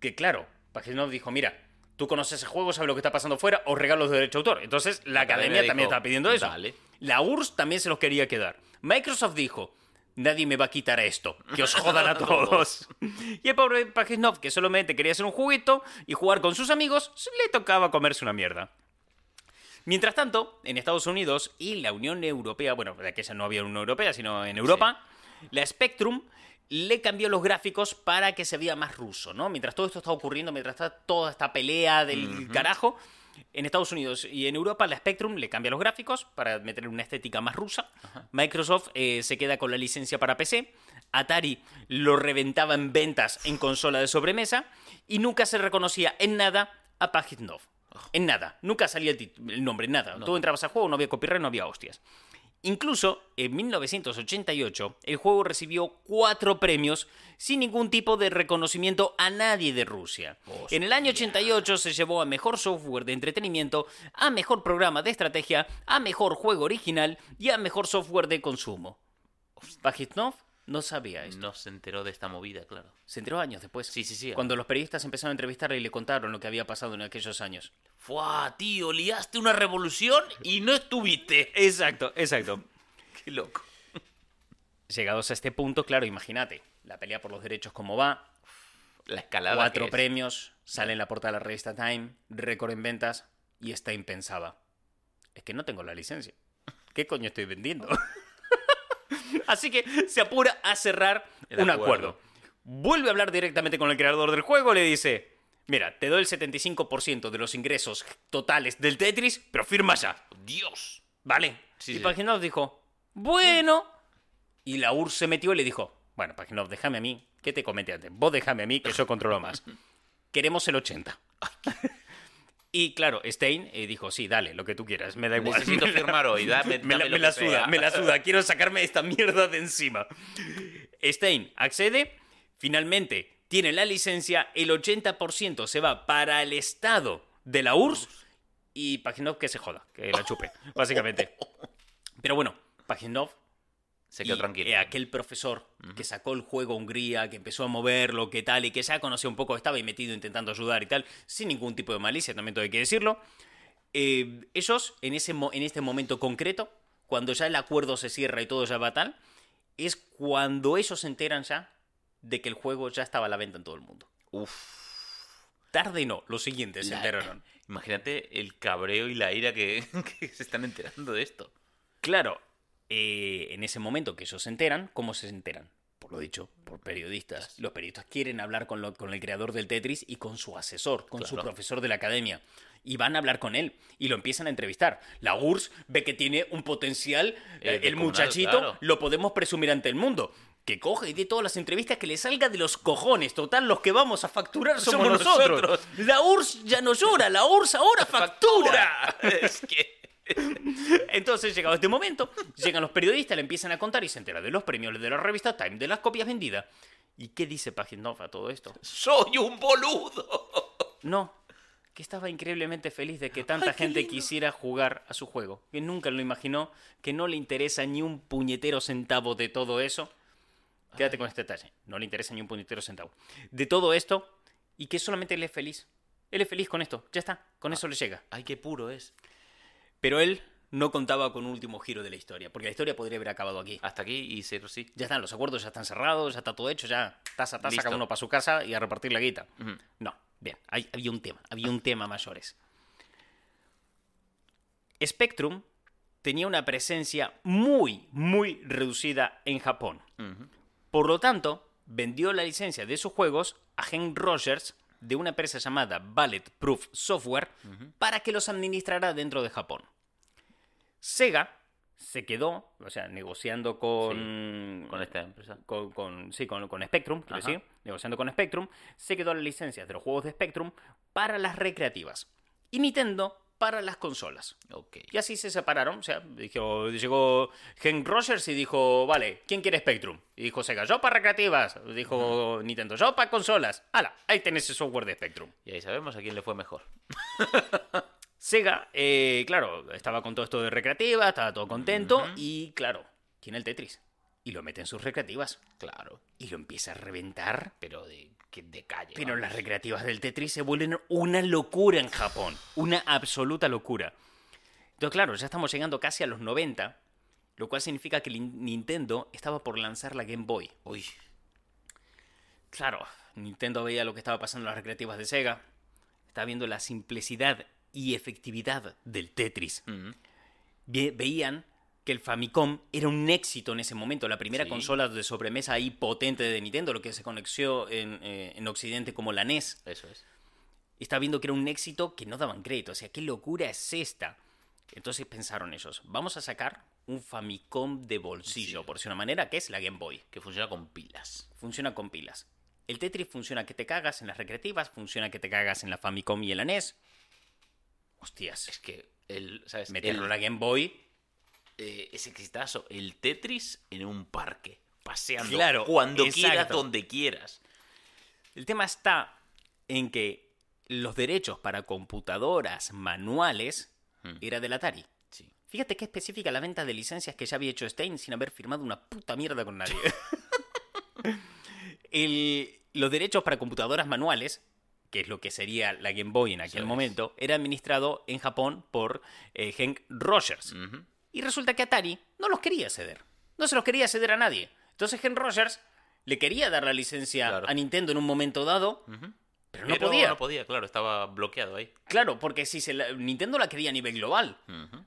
que claro, Pajitnov dijo, mira, tú conoces ese juego, sabes lo que está pasando fuera, os regalo los derechos de autor. Entonces, la, La academia, academia también estaba pidiendo eso. "Dale". La URSS también se los quería quedar. Microsoft dijo, nadie me va a quitar esto, que os jodan a todos. y el pobre Pajitnov, que solamente quería hacer un juguito y jugar con sus amigos, le tocaba comerse una mierda. Mientras tanto, en Estados Unidos y la Unión Europea, bueno, de aquella no había Unión Europea, sino en Europa, la Spectrum le cambió los gráficos para que se vea más ruso, ¿no? Mientras todo esto está ocurriendo, mientras está toda esta pelea del carajo, en Estados Unidos y en Europa la Spectrum le cambia los gráficos para meter una estética más rusa. Microsoft eh, se queda con la licencia para PC. Atari lo reventaba en ventas en consola de sobremesa y nunca se reconocía en nada a Pajitnov. En nada. Nunca salía el, el nombre, nada. Tú entrabas al juego, no había copyright, no había hostias. Incluso en 1988 el juego recibió cuatro premios sin ningún tipo de reconocimiento a nadie de Rusia. En el año 88 se llevó a mejor software de entretenimiento, a mejor programa de estrategia, a mejor juego original y a mejor software de consumo. Pajitnov no sabía esto. No se enteró de esta movida, claro. Se enteró años después. Sí, sí, sí. Cuando los periodistas empezaron a entrevistarle y le contaron lo que había pasado en aquellos años. Fua, tío, liaste una revolución y no estuviste. Exacto, exacto. Qué loco. Llegados a este punto, claro, imagínate, la pelea por los derechos como va, La escalada. cuatro que es. premios, sale en la portada de la revista Time, récord en ventas, y Stein pensaba, es que no tengo la licencia. ¿Qué coño estoy vendiendo? Así que se apura a cerrar El un acuerdo. acuerdo. Vuelve a hablar directamente con el creador del juego, le dice, mira, te doy el 75% de los ingresos totales del Tetris, pero firma ya. Dios. Vale. Sí, y sí. Paginov dijo, bueno. Y la URSS se metió y le dijo, bueno, Paginov, déjame a mí. ¿Qué te comenté antes? Vos déjame a mí, que yo controlo más. Queremos el 80. y claro, Stein eh, dijo, sí, dale, lo que tú quieras, me da igual. Necesito firmar hoy. Dame, me la, dame lo me la que suda, sea. me la suda. Quiero sacarme esta mierda de encima. Stein accede, finalmente tiene la licencia, el 80% se va para el estado de la URSS y Paginov que se joda, que la chupe, básicamente. Pero bueno, Paginov Se quedó y, tranquilo. eh, aquel profesor que sacó el juego a Hungría, que empezó a moverlo, que tal, y que ya conocía un poco, estaba ahí metido intentando ayudar y tal, sin ningún tipo de malicia, también todo hay que decirlo. Eh, ellos, en, ese en este momento concreto, cuando ya el acuerdo se cierra y todo ya va tal, es cuando ellos se enteran ya de que el juego ya estaba a la venta en todo el mundo. Uf. Tarde no, los siguientes se enteraron. Imagínate el cabreo y la ira que, que se están enterando de esto. Claro, eh, en ese momento que ellos se enteran, ¿cómo se enteran? Por lo dicho, por periodistas. Los periodistas quieren hablar con, lo- con el creador del Tetris y con su asesor, con su Claro. profesor de la academia. Y van a hablar con él y lo empiezan a entrevistar. La URSS ve que tiene un potencial, Eh, eh, el muchachito claro. lo podemos presumir ante el mundo. Que coge y dé todas las entrevistas que le salga de los cojones. Total, los que vamos a facturar somos, Somos nosotros. nosotros. La URSS ya no llora, la URSS ahora factura. es que. Entonces, llegado este momento, llegan los periodistas, le empiezan a contar y se entera de los premios de la revista Time, de las copias vendidas. ¿Y qué dice Pagindov a todo esto? ¡Soy un boludo! No, que estaba increíblemente feliz de que tanta Ay, gente quisiera jugar a su juego. Que nunca lo imaginó, que no le interesa ni un puñetero centavo de todo eso. Quédate con este detalle, no le interesa ni un puñetero centavo. De todo esto, y que solamente él es feliz. Él es feliz con esto, ya está, con eso le llega. Ay, qué puro es. Pero él no contaba con un último giro de la historia, porque la historia podría haber acabado aquí. Hasta aquí y cero sí. Ya están, los acuerdos ya están cerrados, ya está todo hecho, ya taza taza, Listo. cada uno para su casa y a repartir la guita. No, bien, hay- había un tema, había un tema mayores. Spectrum tenía una presencia muy, muy reducida en Japón. Por lo tanto, vendió la licencia de sus juegos a Hank Rogers de una empresa llamada Ballet Proof Software para que los administrara dentro de Japón. Sega se quedó, o sea, negociando con, Con esta empresa. con, con- sí, con, con Spectrum, quiero decir, negociando con Spectrum, se quedó la licencia de los juegos de Spectrum para las recreativas y Nintendo para las consolas. Ok. Y así se separaron. O sea, dijo, llegó Hank Rogers y dijo, vale, ¿quién quiere Spectrum? Y dijo Sega, yo para recreativas. Dijo Nintendo, yo para consolas. ¡Hala! Ahí tenés el software de Spectrum. Y ahí sabemos a quién le fue mejor. Sega, eh, claro, estaba con todo esto de recreativas, estaba todo contento. Y claro, tiene el Tetris. Y lo mete en sus recreativas. Claro. Y lo empieza a reventar. Pero de, calle. Pero vamos. las recreativas del Tetris se vuelven una locura en Japón. Una absoluta locura. Entonces, claro, ya estamos llegando casi a los 90, lo cual significa que Nintendo estaba por lanzar la Game Boy. Uy. Claro, Nintendo veía lo que estaba pasando en las recreativas de Sega, estaba viendo la simplicidad y efectividad del Tetris. Ve- veían que el Famicom era un éxito en ese momento, la primera Sí. consola de sobremesa ahí potente de Nintendo, lo que se conoció en, eh, en Occidente como la NES. Eso es. estaba viendo que era un éxito que no daban crédito. O sea, ¿qué locura es esta? Entonces pensaron ellos, vamos a sacar un Famicom de bolsillo, Sí. por decir una manera, que es la Game Boy. Que funciona con pilas. Funciona con pilas. El Tetris funciona que te cagas en las recreativas, funciona que te cagas en la Famicom y en la NES. Hostias, Es que el, ¿sabes? meterlo El- en la Game Boy. eh, ese exitazo, el Tetris en un parque, paseando. Claro, Cuando exacto. quieras, donde quieras. El tema está en que los derechos para computadoras manuales Hmm. era del Atari. Sí. Fíjate qué específica la venta de licencias que ya había hecho Stein sin haber firmado una puta mierda con nadie. El- los derechos para computadoras manuales, que es lo que sería la Game Boy en aquel momento, era administrado en Japón por eh, Hank Rogers. Y resulta que Atari no los quería ceder. No se los quería ceder a nadie. Entonces Hank Rogers le quería dar la licencia Claro. a Nintendo en un momento dado, pero no Pero podía. No podía, claro, estaba bloqueado ahí. Claro, porque si se la- Nintendo la quería a nivel global,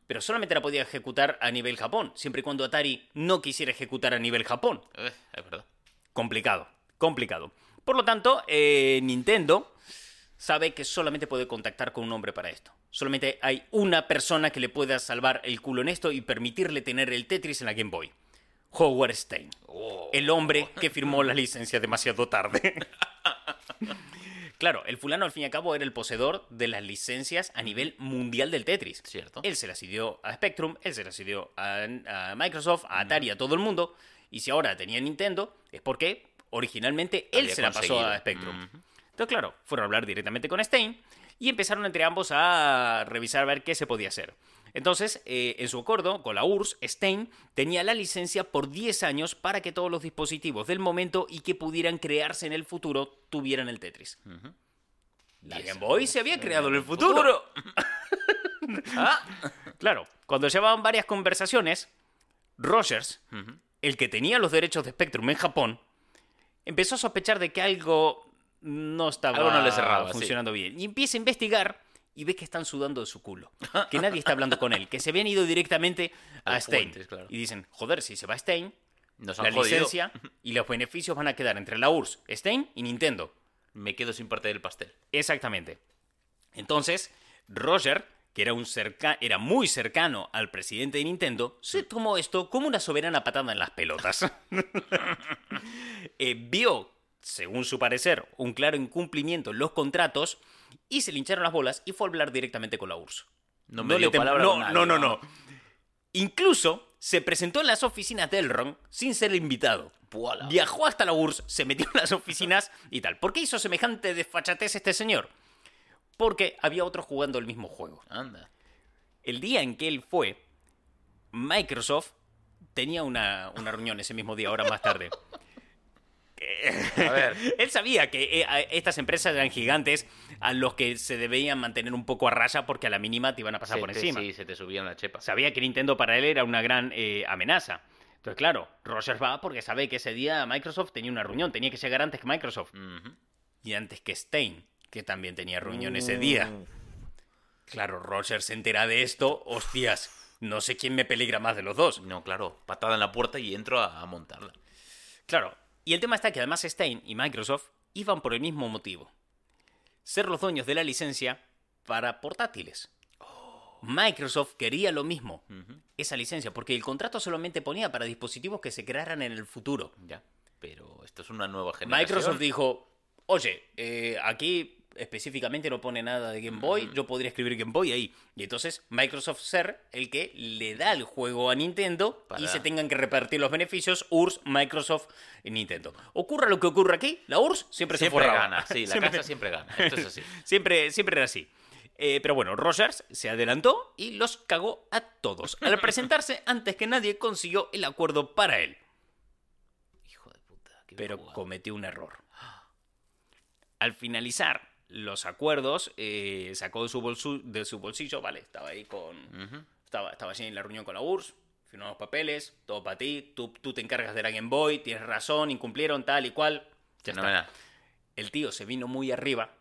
pero solamente la podía ejecutar a nivel Japón, siempre y cuando Atari no quisiera ejecutar a nivel Japón. Eh, es verdad. Complicado, complicado. Por lo tanto, eh, Nintendo sabe que solamente puede contactar con un hombre para esto. Solamente hay una persona que le pueda salvar el culo en esto y permitirle tener el Tetris en la Game Boy. Howard Stein. Oh. El hombre que firmó la licencia demasiado tarde. claro, el fulano al fin y al cabo era el poseedor de las licencias a nivel mundial del Tetris. Cierto. Él se las dio a Spectrum, él se las dio a, a Microsoft, a Atari, a todo el mundo. Y si ahora tenía Nintendo, es porque originalmente él se la pasó a. Spectrum. Ujú. Entonces, claro, fueron a hablar directamente con Stein y empezaron entre ambos a revisar a ver qué se podía hacer. Entonces, eh, en su acuerdo con la URSS, Stein tenía la licencia por 10 años para que todos los dispositivos del momento y que pudieran crearse en el futuro tuvieran el Tetris. La Diez Game Boy se había creado en el futuro. futuro. Claro, cuando llevaban varias conversaciones, Rogers, el que tenía los derechos de Spectrum en Japón, empezó a sospechar de que algo no estaba Algo no le cerraba, sí. funcionando bien. Y empieza a investigar y ve que están sudando de su culo. Que nadie está hablando con él. Que se habían ido directamente a Stein. Fuentes, claro. Y dicen, joder, si se va Stein, Nos la jodido. licencia y los beneficios van a quedar entre la URSS, Stein y Nintendo. Me quedo sin parte del pastel. Exactamente. Entonces, Roger, que era, un cerca era muy cercano al presidente de Nintendo, se tomó esto como una soberana patada en las pelotas. Eh, vio, según su parecer, un claro incumplimiento en los contratos y se le hincharon las bolas y fue a hablar directamente con la URSS. No me dio palabra no, nadie, no, no, no. Incluso se presentó en las oficinas de Elrond sin ser invitado. Viajó hasta la URSS, se metió en las oficinas y tal. ¿Por qué hizo semejante desfachatez este señor? Porque había otro jugando el mismo juego. Anda. El día en que él fue, Microsoft tenía una, una reunión ese mismo día, ahora más tarde. A ver. Él sabía que eh, estas empresas eran gigantes a los que se debían mantener un poco a raya porque a la mínima te iban a pasar Se por te- encima. Sí, se te subían la chepa. Sabía que Nintendo para él era una gran eh, amenaza. Entonces, claro, Rogers va porque sabe que ese día Microsoft tenía una reunión, tenía que llegar antes que Microsoft. Y antes que Stein, que también tenía reunión ese día. Uh. Claro, Rogers se entera de esto, hostias, no sé quién me peligra más de los dos. No, claro. Patada en la puerta y entro a, a montarla. Claro, y el tema está que además Stein y Microsoft iban por el mismo motivo. Ser los dueños de la licencia para portátiles. Microsoft quería lo mismo, esa licencia, porque el contrato solamente ponía para dispositivos que se crearan en el futuro. Ya. Pero esto es una nueva generación. Microsoft dijo, oye, eh, aquí específicamente no pone nada de Game Boy, yo podría escribir Game Boy ahí. Y entonces Microsoft ser el que le da el juego a Nintendo y se tengan que repartir los beneficios URSS, Microsoft y Nintendo. Ocurra lo que ocurra aquí, la URSS siempre, se Siempre forraba. gana. Sí, la Siempre- casa siempre gana. Esto es así. Siempre, siempre era así. Eh, pero bueno, Rogers se adelantó y los cagó a todos. Al presentarse antes que nadie consiguió el acuerdo para él. Hijo de puta. qué pero jugada. cometió un error. Al finalizar los acuerdos, eh, sacó de su, bolsu- de su bolsillo, vale, estaba ahí con... Estaba, estaba allí en la reunión con la URSS, firmó los papeles, todo para ti, tú, tú te encargas de la Game Boy, tienes razón, incumplieron tal y cual. Ya está. Fenomenal. El tío se vino muy arriba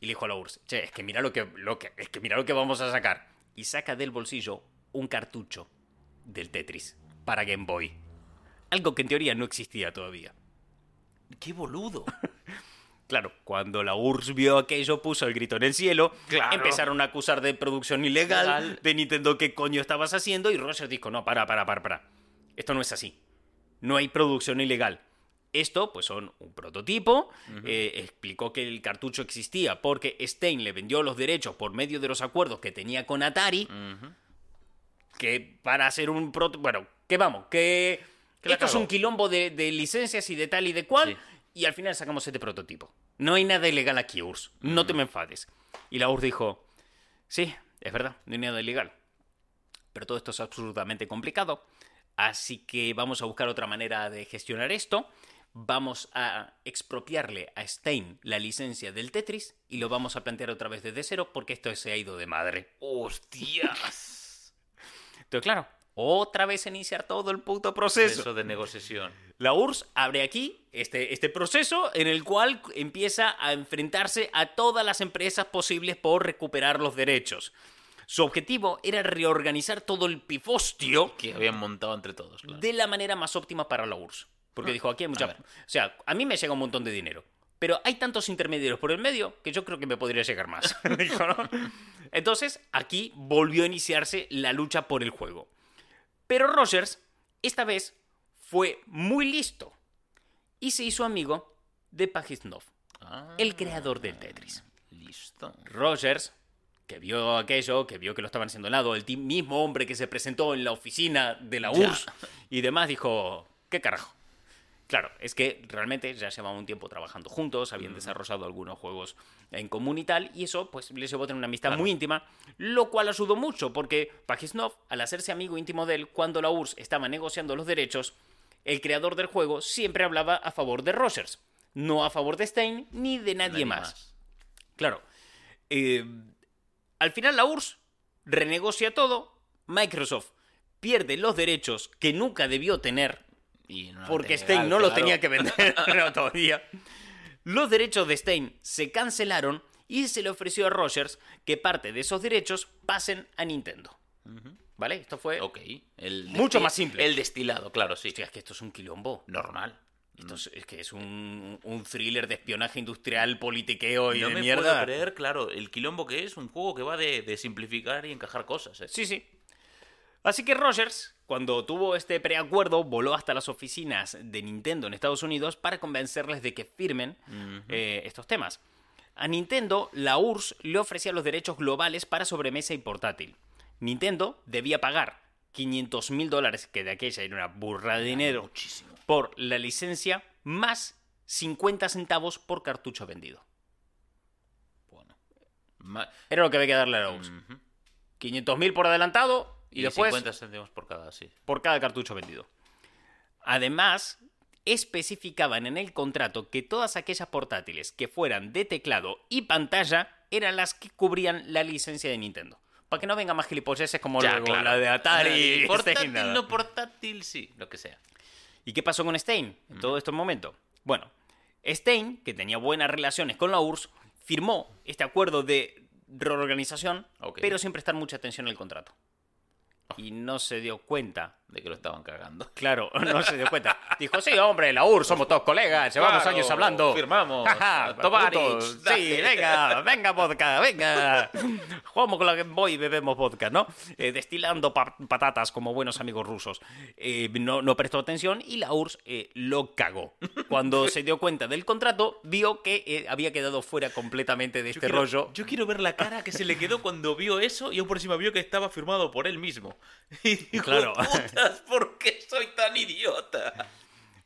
y le dijo a la URSS, che, es que mira lo que, lo que, es que mira lo que vamos a sacar. Y saca del bolsillo un cartucho del Tetris para Game Boy. Algo que en teoría no existía todavía. ¡Qué boludo! Claro, cuando la URSS vio aquello, puso el grito en el cielo. Claro. Empezaron a acusar de producción ilegal, Legal. de Nintendo, ¿qué coño estabas haciendo? Y Roger dijo, no, para, para, para, para. Esto no es así. No hay producción ilegal. Esto, pues son un prototipo. eh, explicó que el cartucho existía porque Stein le vendió los derechos por medio de los acuerdos que tenía con Atari. Que para hacer un proto... Bueno, que vamos, que... Esto es un quilombo de, de licencias y de tal y de cual. Sí. Y al final sacamos este prototipo. No hay nada ilegal aquí, URSS. No te me enfades. Y la URSS dijo, sí, es verdad, no hay nada ilegal. Pero todo esto es absolutamente complicado. Así que vamos a buscar otra manera de gestionar esto. Vamos a expropiarle a Stein la licencia del Tetris y lo vamos a plantear otra vez desde cero porque esto se ha ido de madre. ¡Hostias! Entonces, claro, otra vez iniciar todo el puto proceso. Eso de negociación. La URSS abre aquí este, este proceso en el cual empieza a enfrentarse a todas las empresas posibles por recuperar los derechos. Su objetivo era reorganizar todo el pifostio Que habían montado entre todos, claro. de la manera más óptima para la URSS. Porque dijo, aquí hay mucha... O sea, a mí me llega un montón de dinero. Pero hay tantos intermediarios por el medio que yo creo que me podría llegar más. Dijo, ¿no? Entonces, aquí volvió a iniciarse la lucha por el juego. Pero Rogers, esta vez, fue muy listo. Y se hizo amigo de Pajitnov, Ah, el creador del Tetris. Listo. Rogers, que vio aquello, que vio que lo estaban haciendo al lado, el mismo hombre que se presentó en la oficina de la Ya. URSS y demás, dijo, ¿qué carajo? Claro, es que realmente ya llevaban un tiempo trabajando juntos, habían desarrollado algunos juegos en común y tal, y eso pues les llevó a tener una amistad Claro. muy íntima, lo cual ayudó mucho, porque Pajisnov, al hacerse amigo íntimo de él, cuando la URSS estaba negociando los derechos, el creador del juego siempre hablaba a favor de Rogers, no a favor de Stein ni de nadie, más. Claro. Eh, al final la URSS renegocia todo. Microsoft pierde los derechos que nunca debió tener Y no lo porque Stein legal, no lo tenía que vender no, todavía. Los derechos de Stein se cancelaron y se le ofreció a Rogers que parte de esos derechos pasen a Nintendo. ¿Vale? Esto fue... El Mucho más simple. El destilado, claro, sí. Hostia, es que esto es un quilombo. Normal. Esto es, es que es un, un thriller de espionaje industrial, politiqueo y no de me mierda. puedo creer, claro, el quilombo que es un juego que va de, de simplificar y encajar cosas. ¿eh? Sí, sí. Así que Rogers, cuando tuvo este preacuerdo, voló hasta las oficinas de Nintendo en Estados Unidos para convencerles de que firmen eh, estos temas. A Nintendo, la URSS le ofrecía los derechos globales para sobremesa y portátil. Nintendo debía pagar 500 mil dólares, que de aquella era una burra de dinero, Muchísimo. por la licencia, más 50 centavos por cartucho vendido. Bueno. Era lo que había que darle a la URSS. Ujú. 500 mil por adelantado y, Y, después 50 céntimos por cada, sí. por cada cartucho vendido. Además, especificaban en el contrato que todas aquellas portátiles que fueran de teclado y pantalla eran las que cubrían la licencia de Nintendo. Para que no venga más gilipolleces como Ya, claro. la de Atari. Eh, Stein, Portátil, nada. no portátil, sí, lo que sea. ¿Y qué pasó con Stein en todo este momento? Bueno, Stein, que tenía buenas relaciones con la URSS, firmó este acuerdo de reorganización, pero sin prestar mucha atención al contrato. Y no se dio cuenta De que lo estaban cagando. Claro, no se dio cuenta. Dijo, sí, hombre, la UR, somos todos colegas, llevamos Claro, años hablando. firmamos, Tovarich. Sí, venga, venga, vodka, venga. Jugamos con la Game Boy y bebemos vodka, ¿no? Eh, destilando pa- patatas como buenos amigos rusos. Eh, no, no prestó atención y la URSS eh, lo cagó. Cuando se dio cuenta del contrato, vio que eh, había quedado fuera completamente de Yo este quiero, rollo. yo quiero ver la cara que se le quedó cuando vio eso y aún por encima vio que estaba firmado por él mismo. Y dijo, Claro. ¿Por qué soy tan idiota?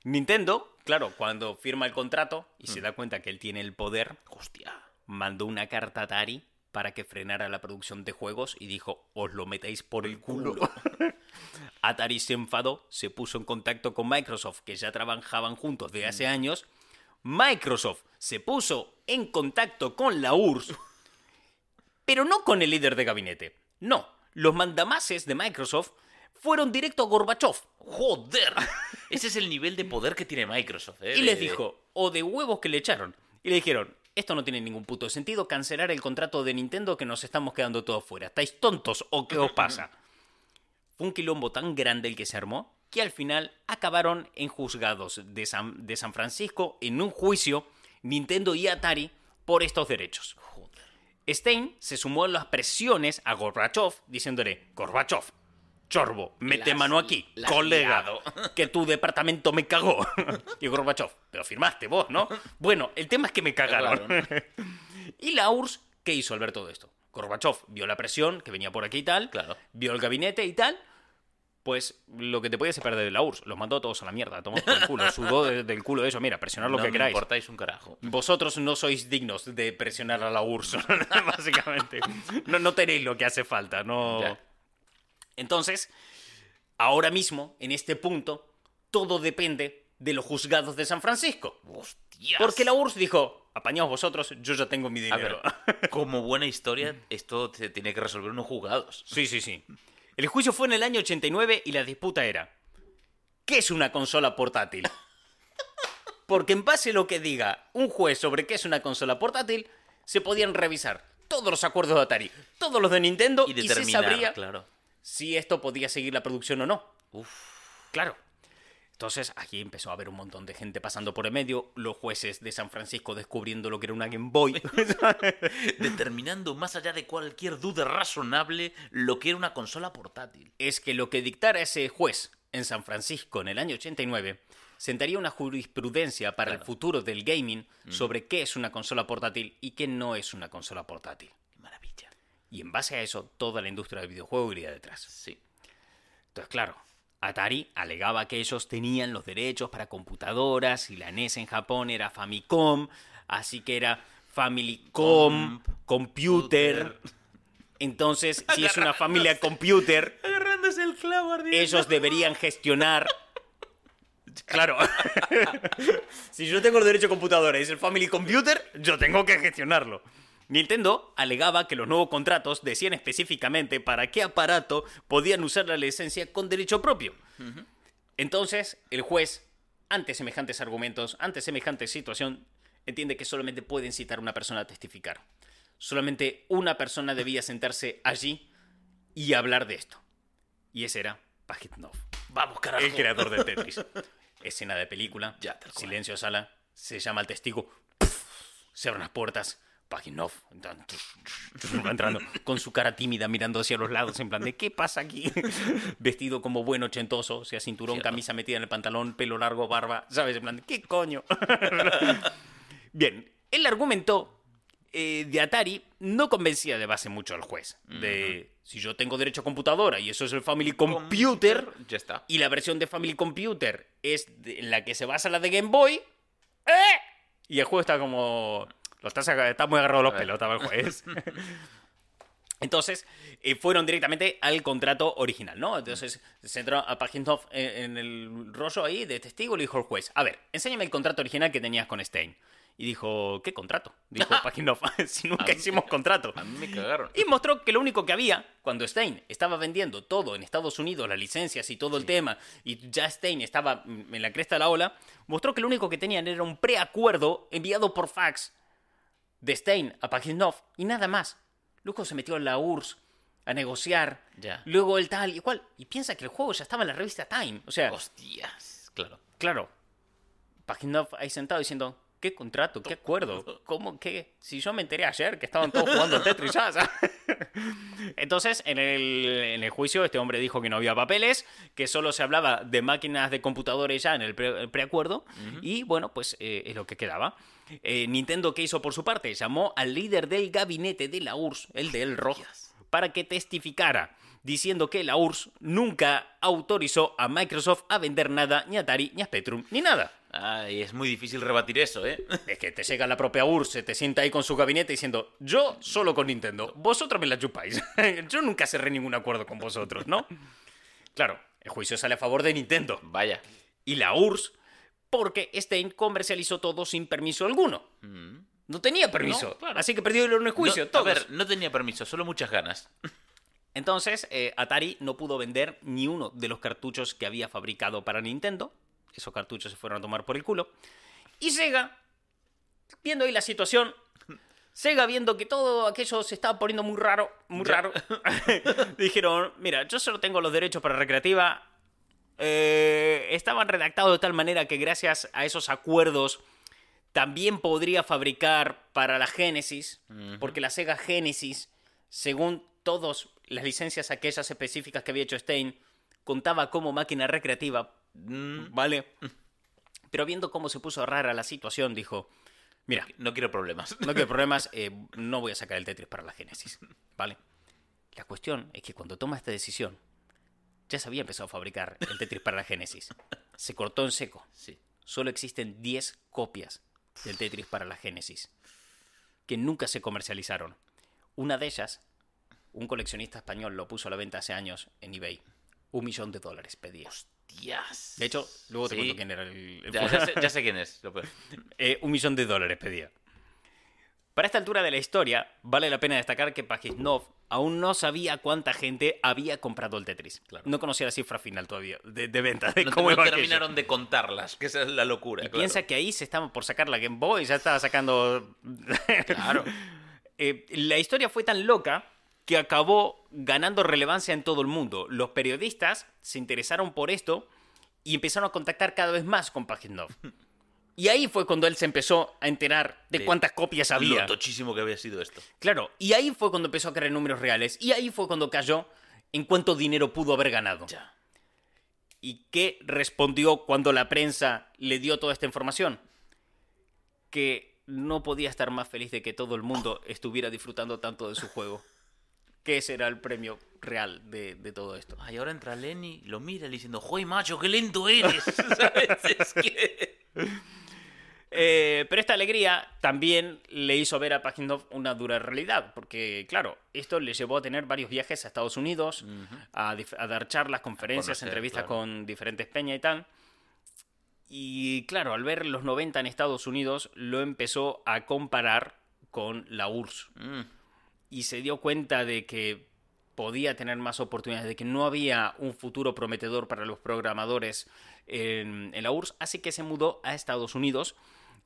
Nintendo, claro, cuando firma el contrato y se da cuenta que él tiene el poder, Hostia. mandó una carta a Atari para que frenara la producción de juegos y dijo, os lo metéis por el culo. Atari se enfadó, se puso en contacto con Microsoft, que ya trabajaban juntos de hace años. Microsoft se puso en contacto con la URSS, pero no con el líder de gabinete. No, los mandamases de Microsoft fueron directo a Gorbachev Joder. Ese es el nivel de poder que tiene Microsoft. ¿eh? y les dijo, o de huevos que le echaron. Y le dijeron, esto no tiene ningún puto sentido, cancelar el contrato de Nintendo que nos estamos quedando todos fuera. ¿Estáis tontos o qué os pasa? Fue un quilombo tan grande el que se armó que al final acabaron en juzgados de San, de San Francisco en un juicio Nintendo y Atari por estos derechos. Stein se sumó a las presiones a Gorbachev diciéndole, Gorbachev, chorbo, mete Las- mano aquí, colega, liado". que tu departamento me cagó. y Gorbachev, pero firmaste vos, ¿no? Bueno, el tema es que me cagaron. y la URSS, ¿qué hizo al ver todo esto? Gorbachev vio la presión que venía por aquí y tal, Claro. vio el gabinete y tal, pues lo que te podías perder de la URSS, los mandó todos a la mierda, tomó por el culo, sudó de- del culo de eso, mira, presionar lo no que me queráis. importáis un carajo. Vosotros no sois dignos de presionar a la URSS, básicamente. No, no tenéis lo que hace falta, no. Ya. Entonces, ahora mismo, en este punto, todo depende de los juzgados de San Francisco. Hostias. Porque la URSS dijo, apañaos vosotros, yo ya tengo mi A dinero. ver, como buena historia, esto se tiene que resolver unos juzgados. Sí, sí, sí. El juicio fue en el año 89 y la disputa era, ¿qué es una consola portátil? Porque en base a lo que diga un juez sobre qué es una consola portátil, se podían revisar todos los acuerdos de Atari, todos los de Nintendo Y y, se sabría claro. Si esto podía seguir la producción o no. Uf. Claro. Entonces aquí empezó a haber un montón de gente pasando por el medio, los jueces de San Francisco descubriendo lo que era una Game Boy. Determinando más allá de cualquier duda razonable lo que era una consola portátil. es que lo que dictara ese juez en San Francisco en el año 89 sentaría una jurisprudencia para el futuro del gaming sobre qué es una consola portátil y qué no es una consola portátil. Y en base a eso, toda la industria del videojuego iría detrás. Sí. Entonces, claro, Atari alegaba que ellos tenían los derechos para computadoras y la NES en Japón era Famicom, así que era Family-Com, Computer. Entonces, si es una familia computer, Agarrándose el clavo ellos deberían gestionar. Claro. si yo tengo el derecho a computadora y es el Family Computer, yo tengo que gestionarlo. Nintendo alegaba que los nuevos contratos decían específicamente para qué aparato podían usar la licencia con derecho propio. Entonces, el juez, ante semejantes argumentos, ante semejante situación, entiende que solamente pueden citar a una persona a testificar. Solamente una persona debía sentarse allí y hablar de esto. Y ese era Pajitnov, Vamos, carajo. el creador de Tetris. Escena de película, Ya, silencio sala, se llama al testigo, se abren las puertas, Pajitnov va entrando con su cara tímida mirando hacia los lados en plan de ¿qué pasa aquí? Vestido como buen ochentoso, o sea, cinturón, Cierto. camisa metida en el pantalón, pelo largo, barba, ¿sabes? En plan de ¿qué coño? Bien, él argumentó eh, de Atari no convencía de base mucho al juez. De si yo tengo derecho a computadora y eso es el Family Computer, Ya está. y la versión de Family Computer es de- en la que se basa la de Game Boy, ¡eh! Y el juego está como. Lo está, saca- está muy agarrado los estaba el juez. Entonces, eh, fueron directamente al contrato original, ¿no? Entonces, se entró a Pajitnov en, en el rollo ahí de testigo y le dijo al juez, a ver, enséñame el contrato original que tenías con Stein. Y dijo, ¿qué contrato? Dijo Pajitnov, si nunca hicimos contrato. A mí me cagaron. Y mostró que lo único que había, cuando Stein estaba vendiendo todo en Estados Unidos, las licencias y todo el tema, y ya Stein estaba en la cresta de la ola, mostró que lo único que tenían era un preacuerdo enviado por fax de Stein a Pajitnov y nada más. Luego se metió en la URSS a negociar, Ya. luego el tal y cual. Y piensa que el juego ya estaba en la revista Time. O sea, Hostias. Claro. Claro. Pajitnov ahí sentado diciendo, ¿qué contrato? ¿Qué acuerdo? ¿Cómo? ¿Qué? Si yo me enteré ayer que estaban todos jugando Tetris ya, ¿sabes? Entonces, en el, en el juicio, este hombre dijo que no había papeles, que solo se hablaba de máquinas de computadores ya en el, pre- el preacuerdo, y bueno, pues eh, es lo que quedaba. Eh, Nintendo, ¿qué hizo por su parte? Llamó al líder del gabinete de la URSS, el de El Rojo, para que testificara, diciendo que la URSS nunca autorizó a Microsoft a vender nada, ni a Atari, ni a Spectrum, ni nada. Ay, es muy difícil rebatir eso, ¿eh? Es que te llega la propia URSS, se te sienta ahí con su gabinete diciendo, yo solo con Nintendo, vosotros me la chupáis. yo nunca cerré ningún acuerdo con vosotros, ¿no? Claro, el juicio sale a favor de Nintendo Vaya. y la URSS porque Stein comercializó todo sin permiso alguno. No tenía permiso, No, claro. así que perdieron el juicio, No, a ver, no tenía permiso, solo muchas ganas. Entonces, eh, Atari no pudo vender ni uno de los cartuchos que había fabricado para Nintendo. Esos cartuchos se fueron a tomar por el culo. Y Sega, viendo ahí la situación, Sega viendo que todo aquello se estaba poniendo muy raro, muy raro, dijeron, mira, yo solo tengo los derechos para recreativa. Eh, estaban redactados de tal manera que gracias a esos acuerdos también podría fabricar para la Genesis, porque la Sega Genesis, según todas las licencias aquellas específicas que había hecho Stein, contaba como máquina recreativa, Mm, ¿vale? Pero viendo cómo se puso rara la situación, dijo, mira, No quiero problemas. no quiero problemas, eh, no voy a sacar el Tetris para la Genesis, ¿vale? La cuestión es que cuando toma esta decisión, ya se había empezado a fabricar el Tetris para la Genesis. Se cortó en seco. Sí. Solo existen 10 copias del Tetris para la Genesis, que nunca se comercializaron. Una de ellas, un coleccionista español lo puso a la venta hace años en eBay. Un millón de dólares pedía. Dios. De hecho, luego te Sí. cuento quién era el... el Ya, ya sé, ya sé quién es. lo. Eh, un millón de dólares pedía. Para esta altura de la historia, vale la pena destacar que Pajitnov aún no sabía cuánta gente había comprado el Tetris. Claro. No conocía la cifra final todavía de, de venta, de No, cómo no iba aquello. terminaron de contarlas, que esa es la locura. Y claro. piensa que ahí se estaba por sacar la Game Boy, ya estaba sacando... Claro. Eh, la historia fue tan loca que acabó ganando relevancia en todo el mundo. Los periodistas se interesaron por esto y empezaron a contactar cada vez más con Pajitnov. Y ahí fue cuando él se empezó a enterar de De cuántas copias había. Lo tochísimo que había sido esto. Claro, y ahí fue cuando empezó a crear números reales. Y ahí fue cuando cayó en cuánto dinero pudo haber ganado. Ya. ¿Y qué respondió cuando la prensa le dio toda esta información? Que no podía estar más feliz de que todo el mundo estuviera disfrutando tanto de su juego. Que ese era el premio real de, de todo esto. Ay, ahora entra Lenny, lo mira diciendo, ¡Joy, macho, qué lento eres! ¿Sabes? Es que... Eh, pero esta alegría también le hizo ver a Pajitnov una dura realidad, porque claro, esto le llevó a tener varios viajes a Estados Unidos, a, dar charlas, conferencias, conocer, entrevistas claro. con diferentes peñas y tal. Y claro, al ver los 90 en Estados Unidos, lo empezó a comparar con la URSS Mm, y se dio cuenta de que podía tener más oportunidades, de que no había un futuro prometedor para los programadores en, en la URSS, así que se mudó a Estados Unidos.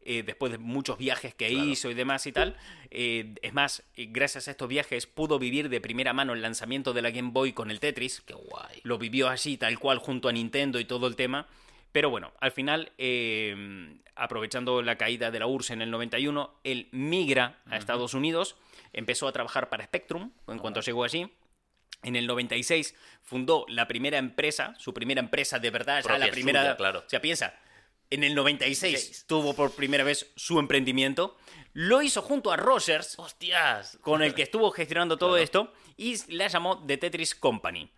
Eh, después de muchos viajes que Claro. hizo y demás y tal. Eh, es más, eh, gracias a estos viajes pudo vivir de primera mano el lanzamiento de la Game Boy con el Tetris. qué guay. Lo vivió así, tal cual, junto a Nintendo y todo el tema. Pero bueno, al final, eh, aprovechando la caída de la URSS en el 91, él migra a Estados Unidos, empezó a trabajar para Spectrum en cuanto llegó allí. En el 96 fundó la primera empresa, su primera empresa de verdad, ya la primera. suya, claro. O sea, piensa, en el 96 Seis. tuvo por primera vez su emprendimiento. Lo hizo junto a Rogers, ¡Hostias! con el que estuvo gestionando todo Claro. esto y la llamó The Tetris Company.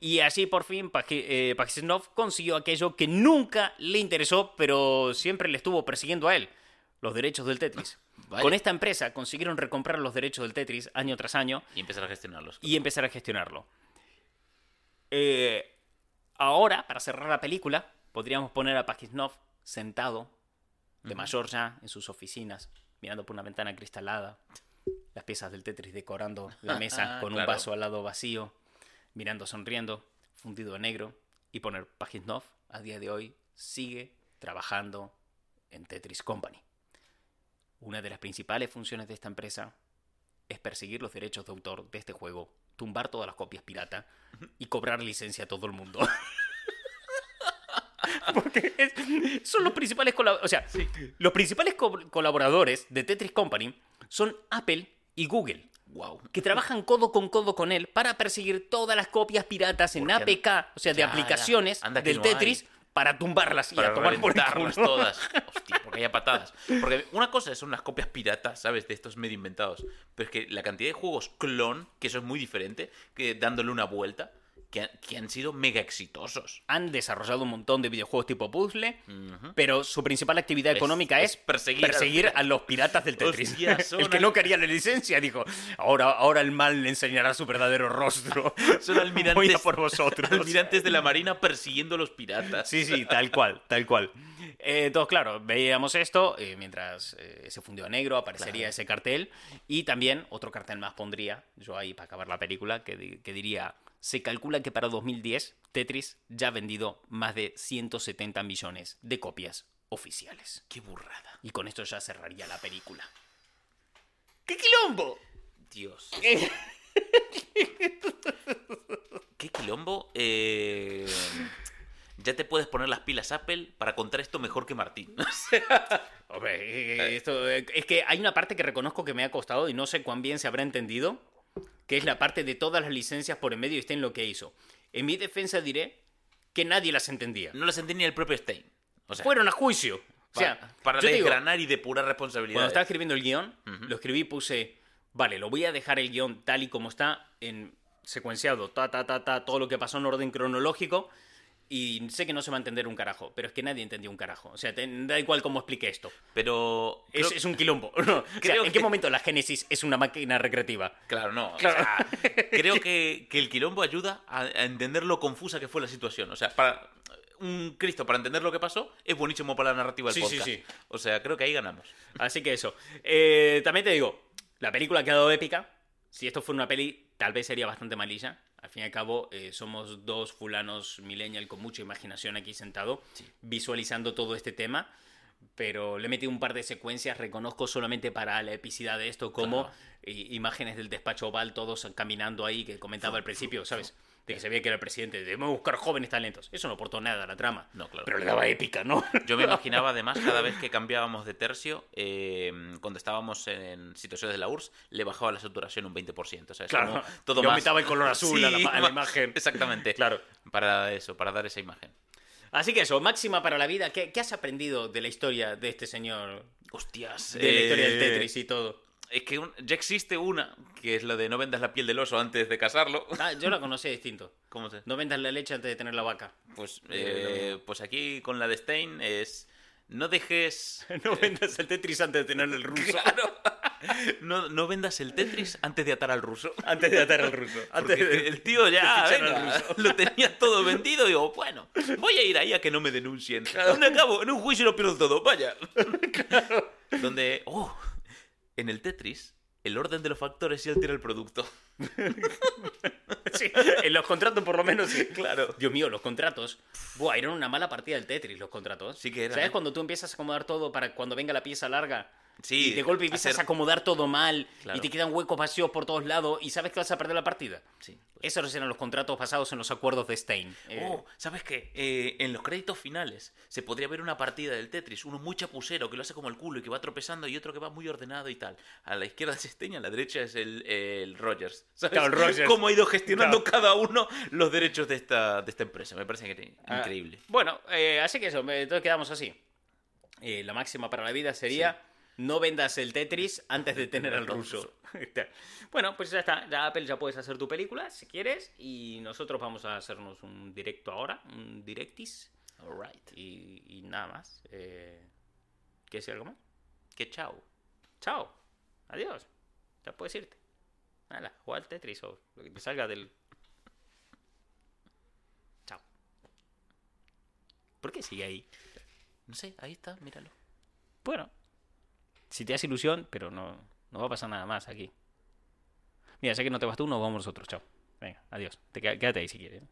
Y así por fin Paj- eh, Pajitnov consiguió aquello que nunca le interesó, pero siempre le estuvo persiguiendo a él, los derechos del Tetris. Con esta empresa consiguieron recomprar los derechos del Tetris año tras año Y empezar a gestionarlos. y empezar a gestionarlo. Eh, ahora, para cerrar la película, podríamos poner a Pajitnov sentado, de mayor ya, en sus oficinas, mirando por una ventana cristalada, las piezas del Tetris decorando la mesa con un vaso al lado vacío, mirando sonriendo, fundido de negro, y poner Pajitnov a día de hoy sigue trabajando en Tetris Company. Una de las principales funciones de esta empresa es perseguir los derechos de autor de este juego, tumbar todas las copias pirata y cobrar licencia a todo el mundo. Porque es- son los principales colab- o sea, los principales co- colaboradores de Tetris Company son Apple y Google, ¡Wow! que trabajan codo con codo con él para perseguir todas las copias piratas en Porque APK, o sea, de ya, ya. aplicaciones que del no Tetris para tumbarlas y Para a tomar por el reventarlas culo. todas. Hostia, porque haya patadas. Porque una cosa son las copias piratas, ¿sabes? De estos medio inventados. Pero es que la cantidad de juegos clon, que eso es muy diferente, que dándole una vuelta, que han, que han sido mega exitosos. Han desarrollado un montón de videojuegos tipo puzzle, pero su principal actividad Es- económica es, es perseguir al- a los piratas del Tetris. Hostia, el que al- no quería la licencia dijo, ahora, ahora el mal le enseñará su verdadero rostro. Son almirantes, Voy a por vosotros. almirantes de la marina persiguiendo a los piratas. Sí, sí, tal cual, tal cual. Eh, entonces, claro, veíamos esto eh, mientras eh, se fundió a negro, aparecería Claro. ese cartel. Y también otro cartel más pondría, yo ahí para acabar la película, que diría: Se calcula que para 2010 Tetris ya ha vendido más de 170 millones de copias oficiales. ¡Qué burrada! Y con esto ya cerraría la película. ¡Qué quilombo! Dios. ¿Qué quilombo? Eh, Ya te puedes poner las pilas Apple para contar esto mejor que Martín. Hombre, eh, esto, eh, es que hay una parte que reconozco que me ha costado y no sé cuán bien se habrá entendido, que es la parte de todas las licencias por en medio y está en lo que hizo. En mi defensa diré que nadie las entendía. No las entendía el propio Stein. O sea, Fueron a juicio. O para, sea, para te digo, desgranar y depurar cuando responsabilidades. estaba escribiendo el guion, lo escribí y puse, vale, lo voy a dejar el guion tal y como está, en secuenciado, ta, ta, ta, ta, todo lo que pasó en orden cronológico. Y sé que no se va a entender un carajo, pero es que nadie entendió un carajo. O sea, te- da igual cómo explique esto. Pero. Es, creo- es un quilombo. No, o sea, creo ¿En qué momento la Génesis es una máquina recreativa? Claro, no. o Claro. sea, creo que, que el quilombo ayuda a, a entender lo confusa que fue la situación. O sea, para. Un Cristo, para entender lo que pasó, es buenísimo para la narrativa del Sí, sí, podcast. sí. O sea, creo que ahí ganamos. Así que eso. Eh, también te digo, la película ha quedado épica. Si esto fuera una peli, tal vez sería bastante malilla. Al fin y al cabo, eh, somos dos fulanos millennial con mucha imaginación aquí sentado, visualizando todo este tema. Pero le metí un par de secuencias, reconozco solamente para la epicidad de esto, como Claro. imágenes del despacho oval, todos caminando ahí, que comentaba al principio, ¿sabes? De que se veía que era el presidente, debemos buscar jóvenes talentos. Eso no aportó nada a la trama. No, claro. Pero le daba épica, ¿no? Yo me imaginaba además cada vez que cambiábamos de tercio, eh, cuando estábamos en situaciones de la URSS, le bajaba la saturación un 20%. O sea, es Claro, como todo le más... aumentaba el color azul a la a imagen. Exactamente. Claro. Para eso, para dar esa imagen. Así que eso, máxima para la vida. ¿Qué, qué has aprendido de la historia de este señor? Hostias. De la historia del eh, Tetris y todo. Es que un- ya existe una, que es la de no vendas la piel del oso antes de casarlo. Ah, yo la conocí distinto. ¿Cómo se? No vendas la leche antes de tener la vaca. Pues, Eh, eh, pues aquí con la de Stein es... No dejes... No vendas el Tetris antes de tener el ruso. Claro. No, no vendas el Tetris antes de atar al ruso. Antes de atar al ruso. Antes de... el tío ya venga, ruso. lo tenía todo vendido. Digo, bueno, voy a ir ahí a que no me denuncien. Donde acabo, en un juicio lo pierdo todo. Vaya. Donde. Oh, en el Tetris, el orden de los factores y altera el producto. Sí, en los contratos por lo menos sí. Claro. Dios mío, los contratos. Buah, eran una mala partida del Tetris los contratos. Sí que eran, ¿Sabes cuando tú empiezas a acomodar todo para cuando venga la pieza larga? Sí, Y de golpe empiezas hacer- a acomodar todo mal Claro. y te quedan huecos vacíos por todos lados y sabes que vas a perder la partida. Sí. Esos eran los contratos basados en los acuerdos de Stein. Eh, Oh, ¿sabes qué? Eh, en los créditos finales se podría ver una partida del Tetris, uno muy chapucero que lo hace como el culo y que va tropezando y otro que va muy ordenado y tal. A la izquierda es Stein, a la derecha es el, el Rogers. ¿Sabes? Claro, el Rogers. Cómo ha ido gestionando Claro. cada uno los derechos de esta, de esta empresa. Me parece que ah, increíble. Bueno, eh, así que eso, entonces quedamos así. Eh, la máxima para la vida sería no vendas el Tetris antes de tener al ruso. bueno, pues ya está. Ya Apple ya puedes hacer tu película si quieres y nosotros vamos a hacernos un directo ahora, un directis Alright. y, y nada más. Eh, ¿Quieres decir algo más? Que chao. Chao. Adiós. Ya puedes irte. Nada, juega al Tetris o lo que te salga del. Chao. ¿Por qué sigue ahí? No sé, ahí está, míralo. Bueno, si te hace ilusión, pero no, no va a pasar nada más aquí. Mira, sé que no te vas tú, nos vamos nosotros. Chao. Venga, adiós. Te quédate ahí si quieres.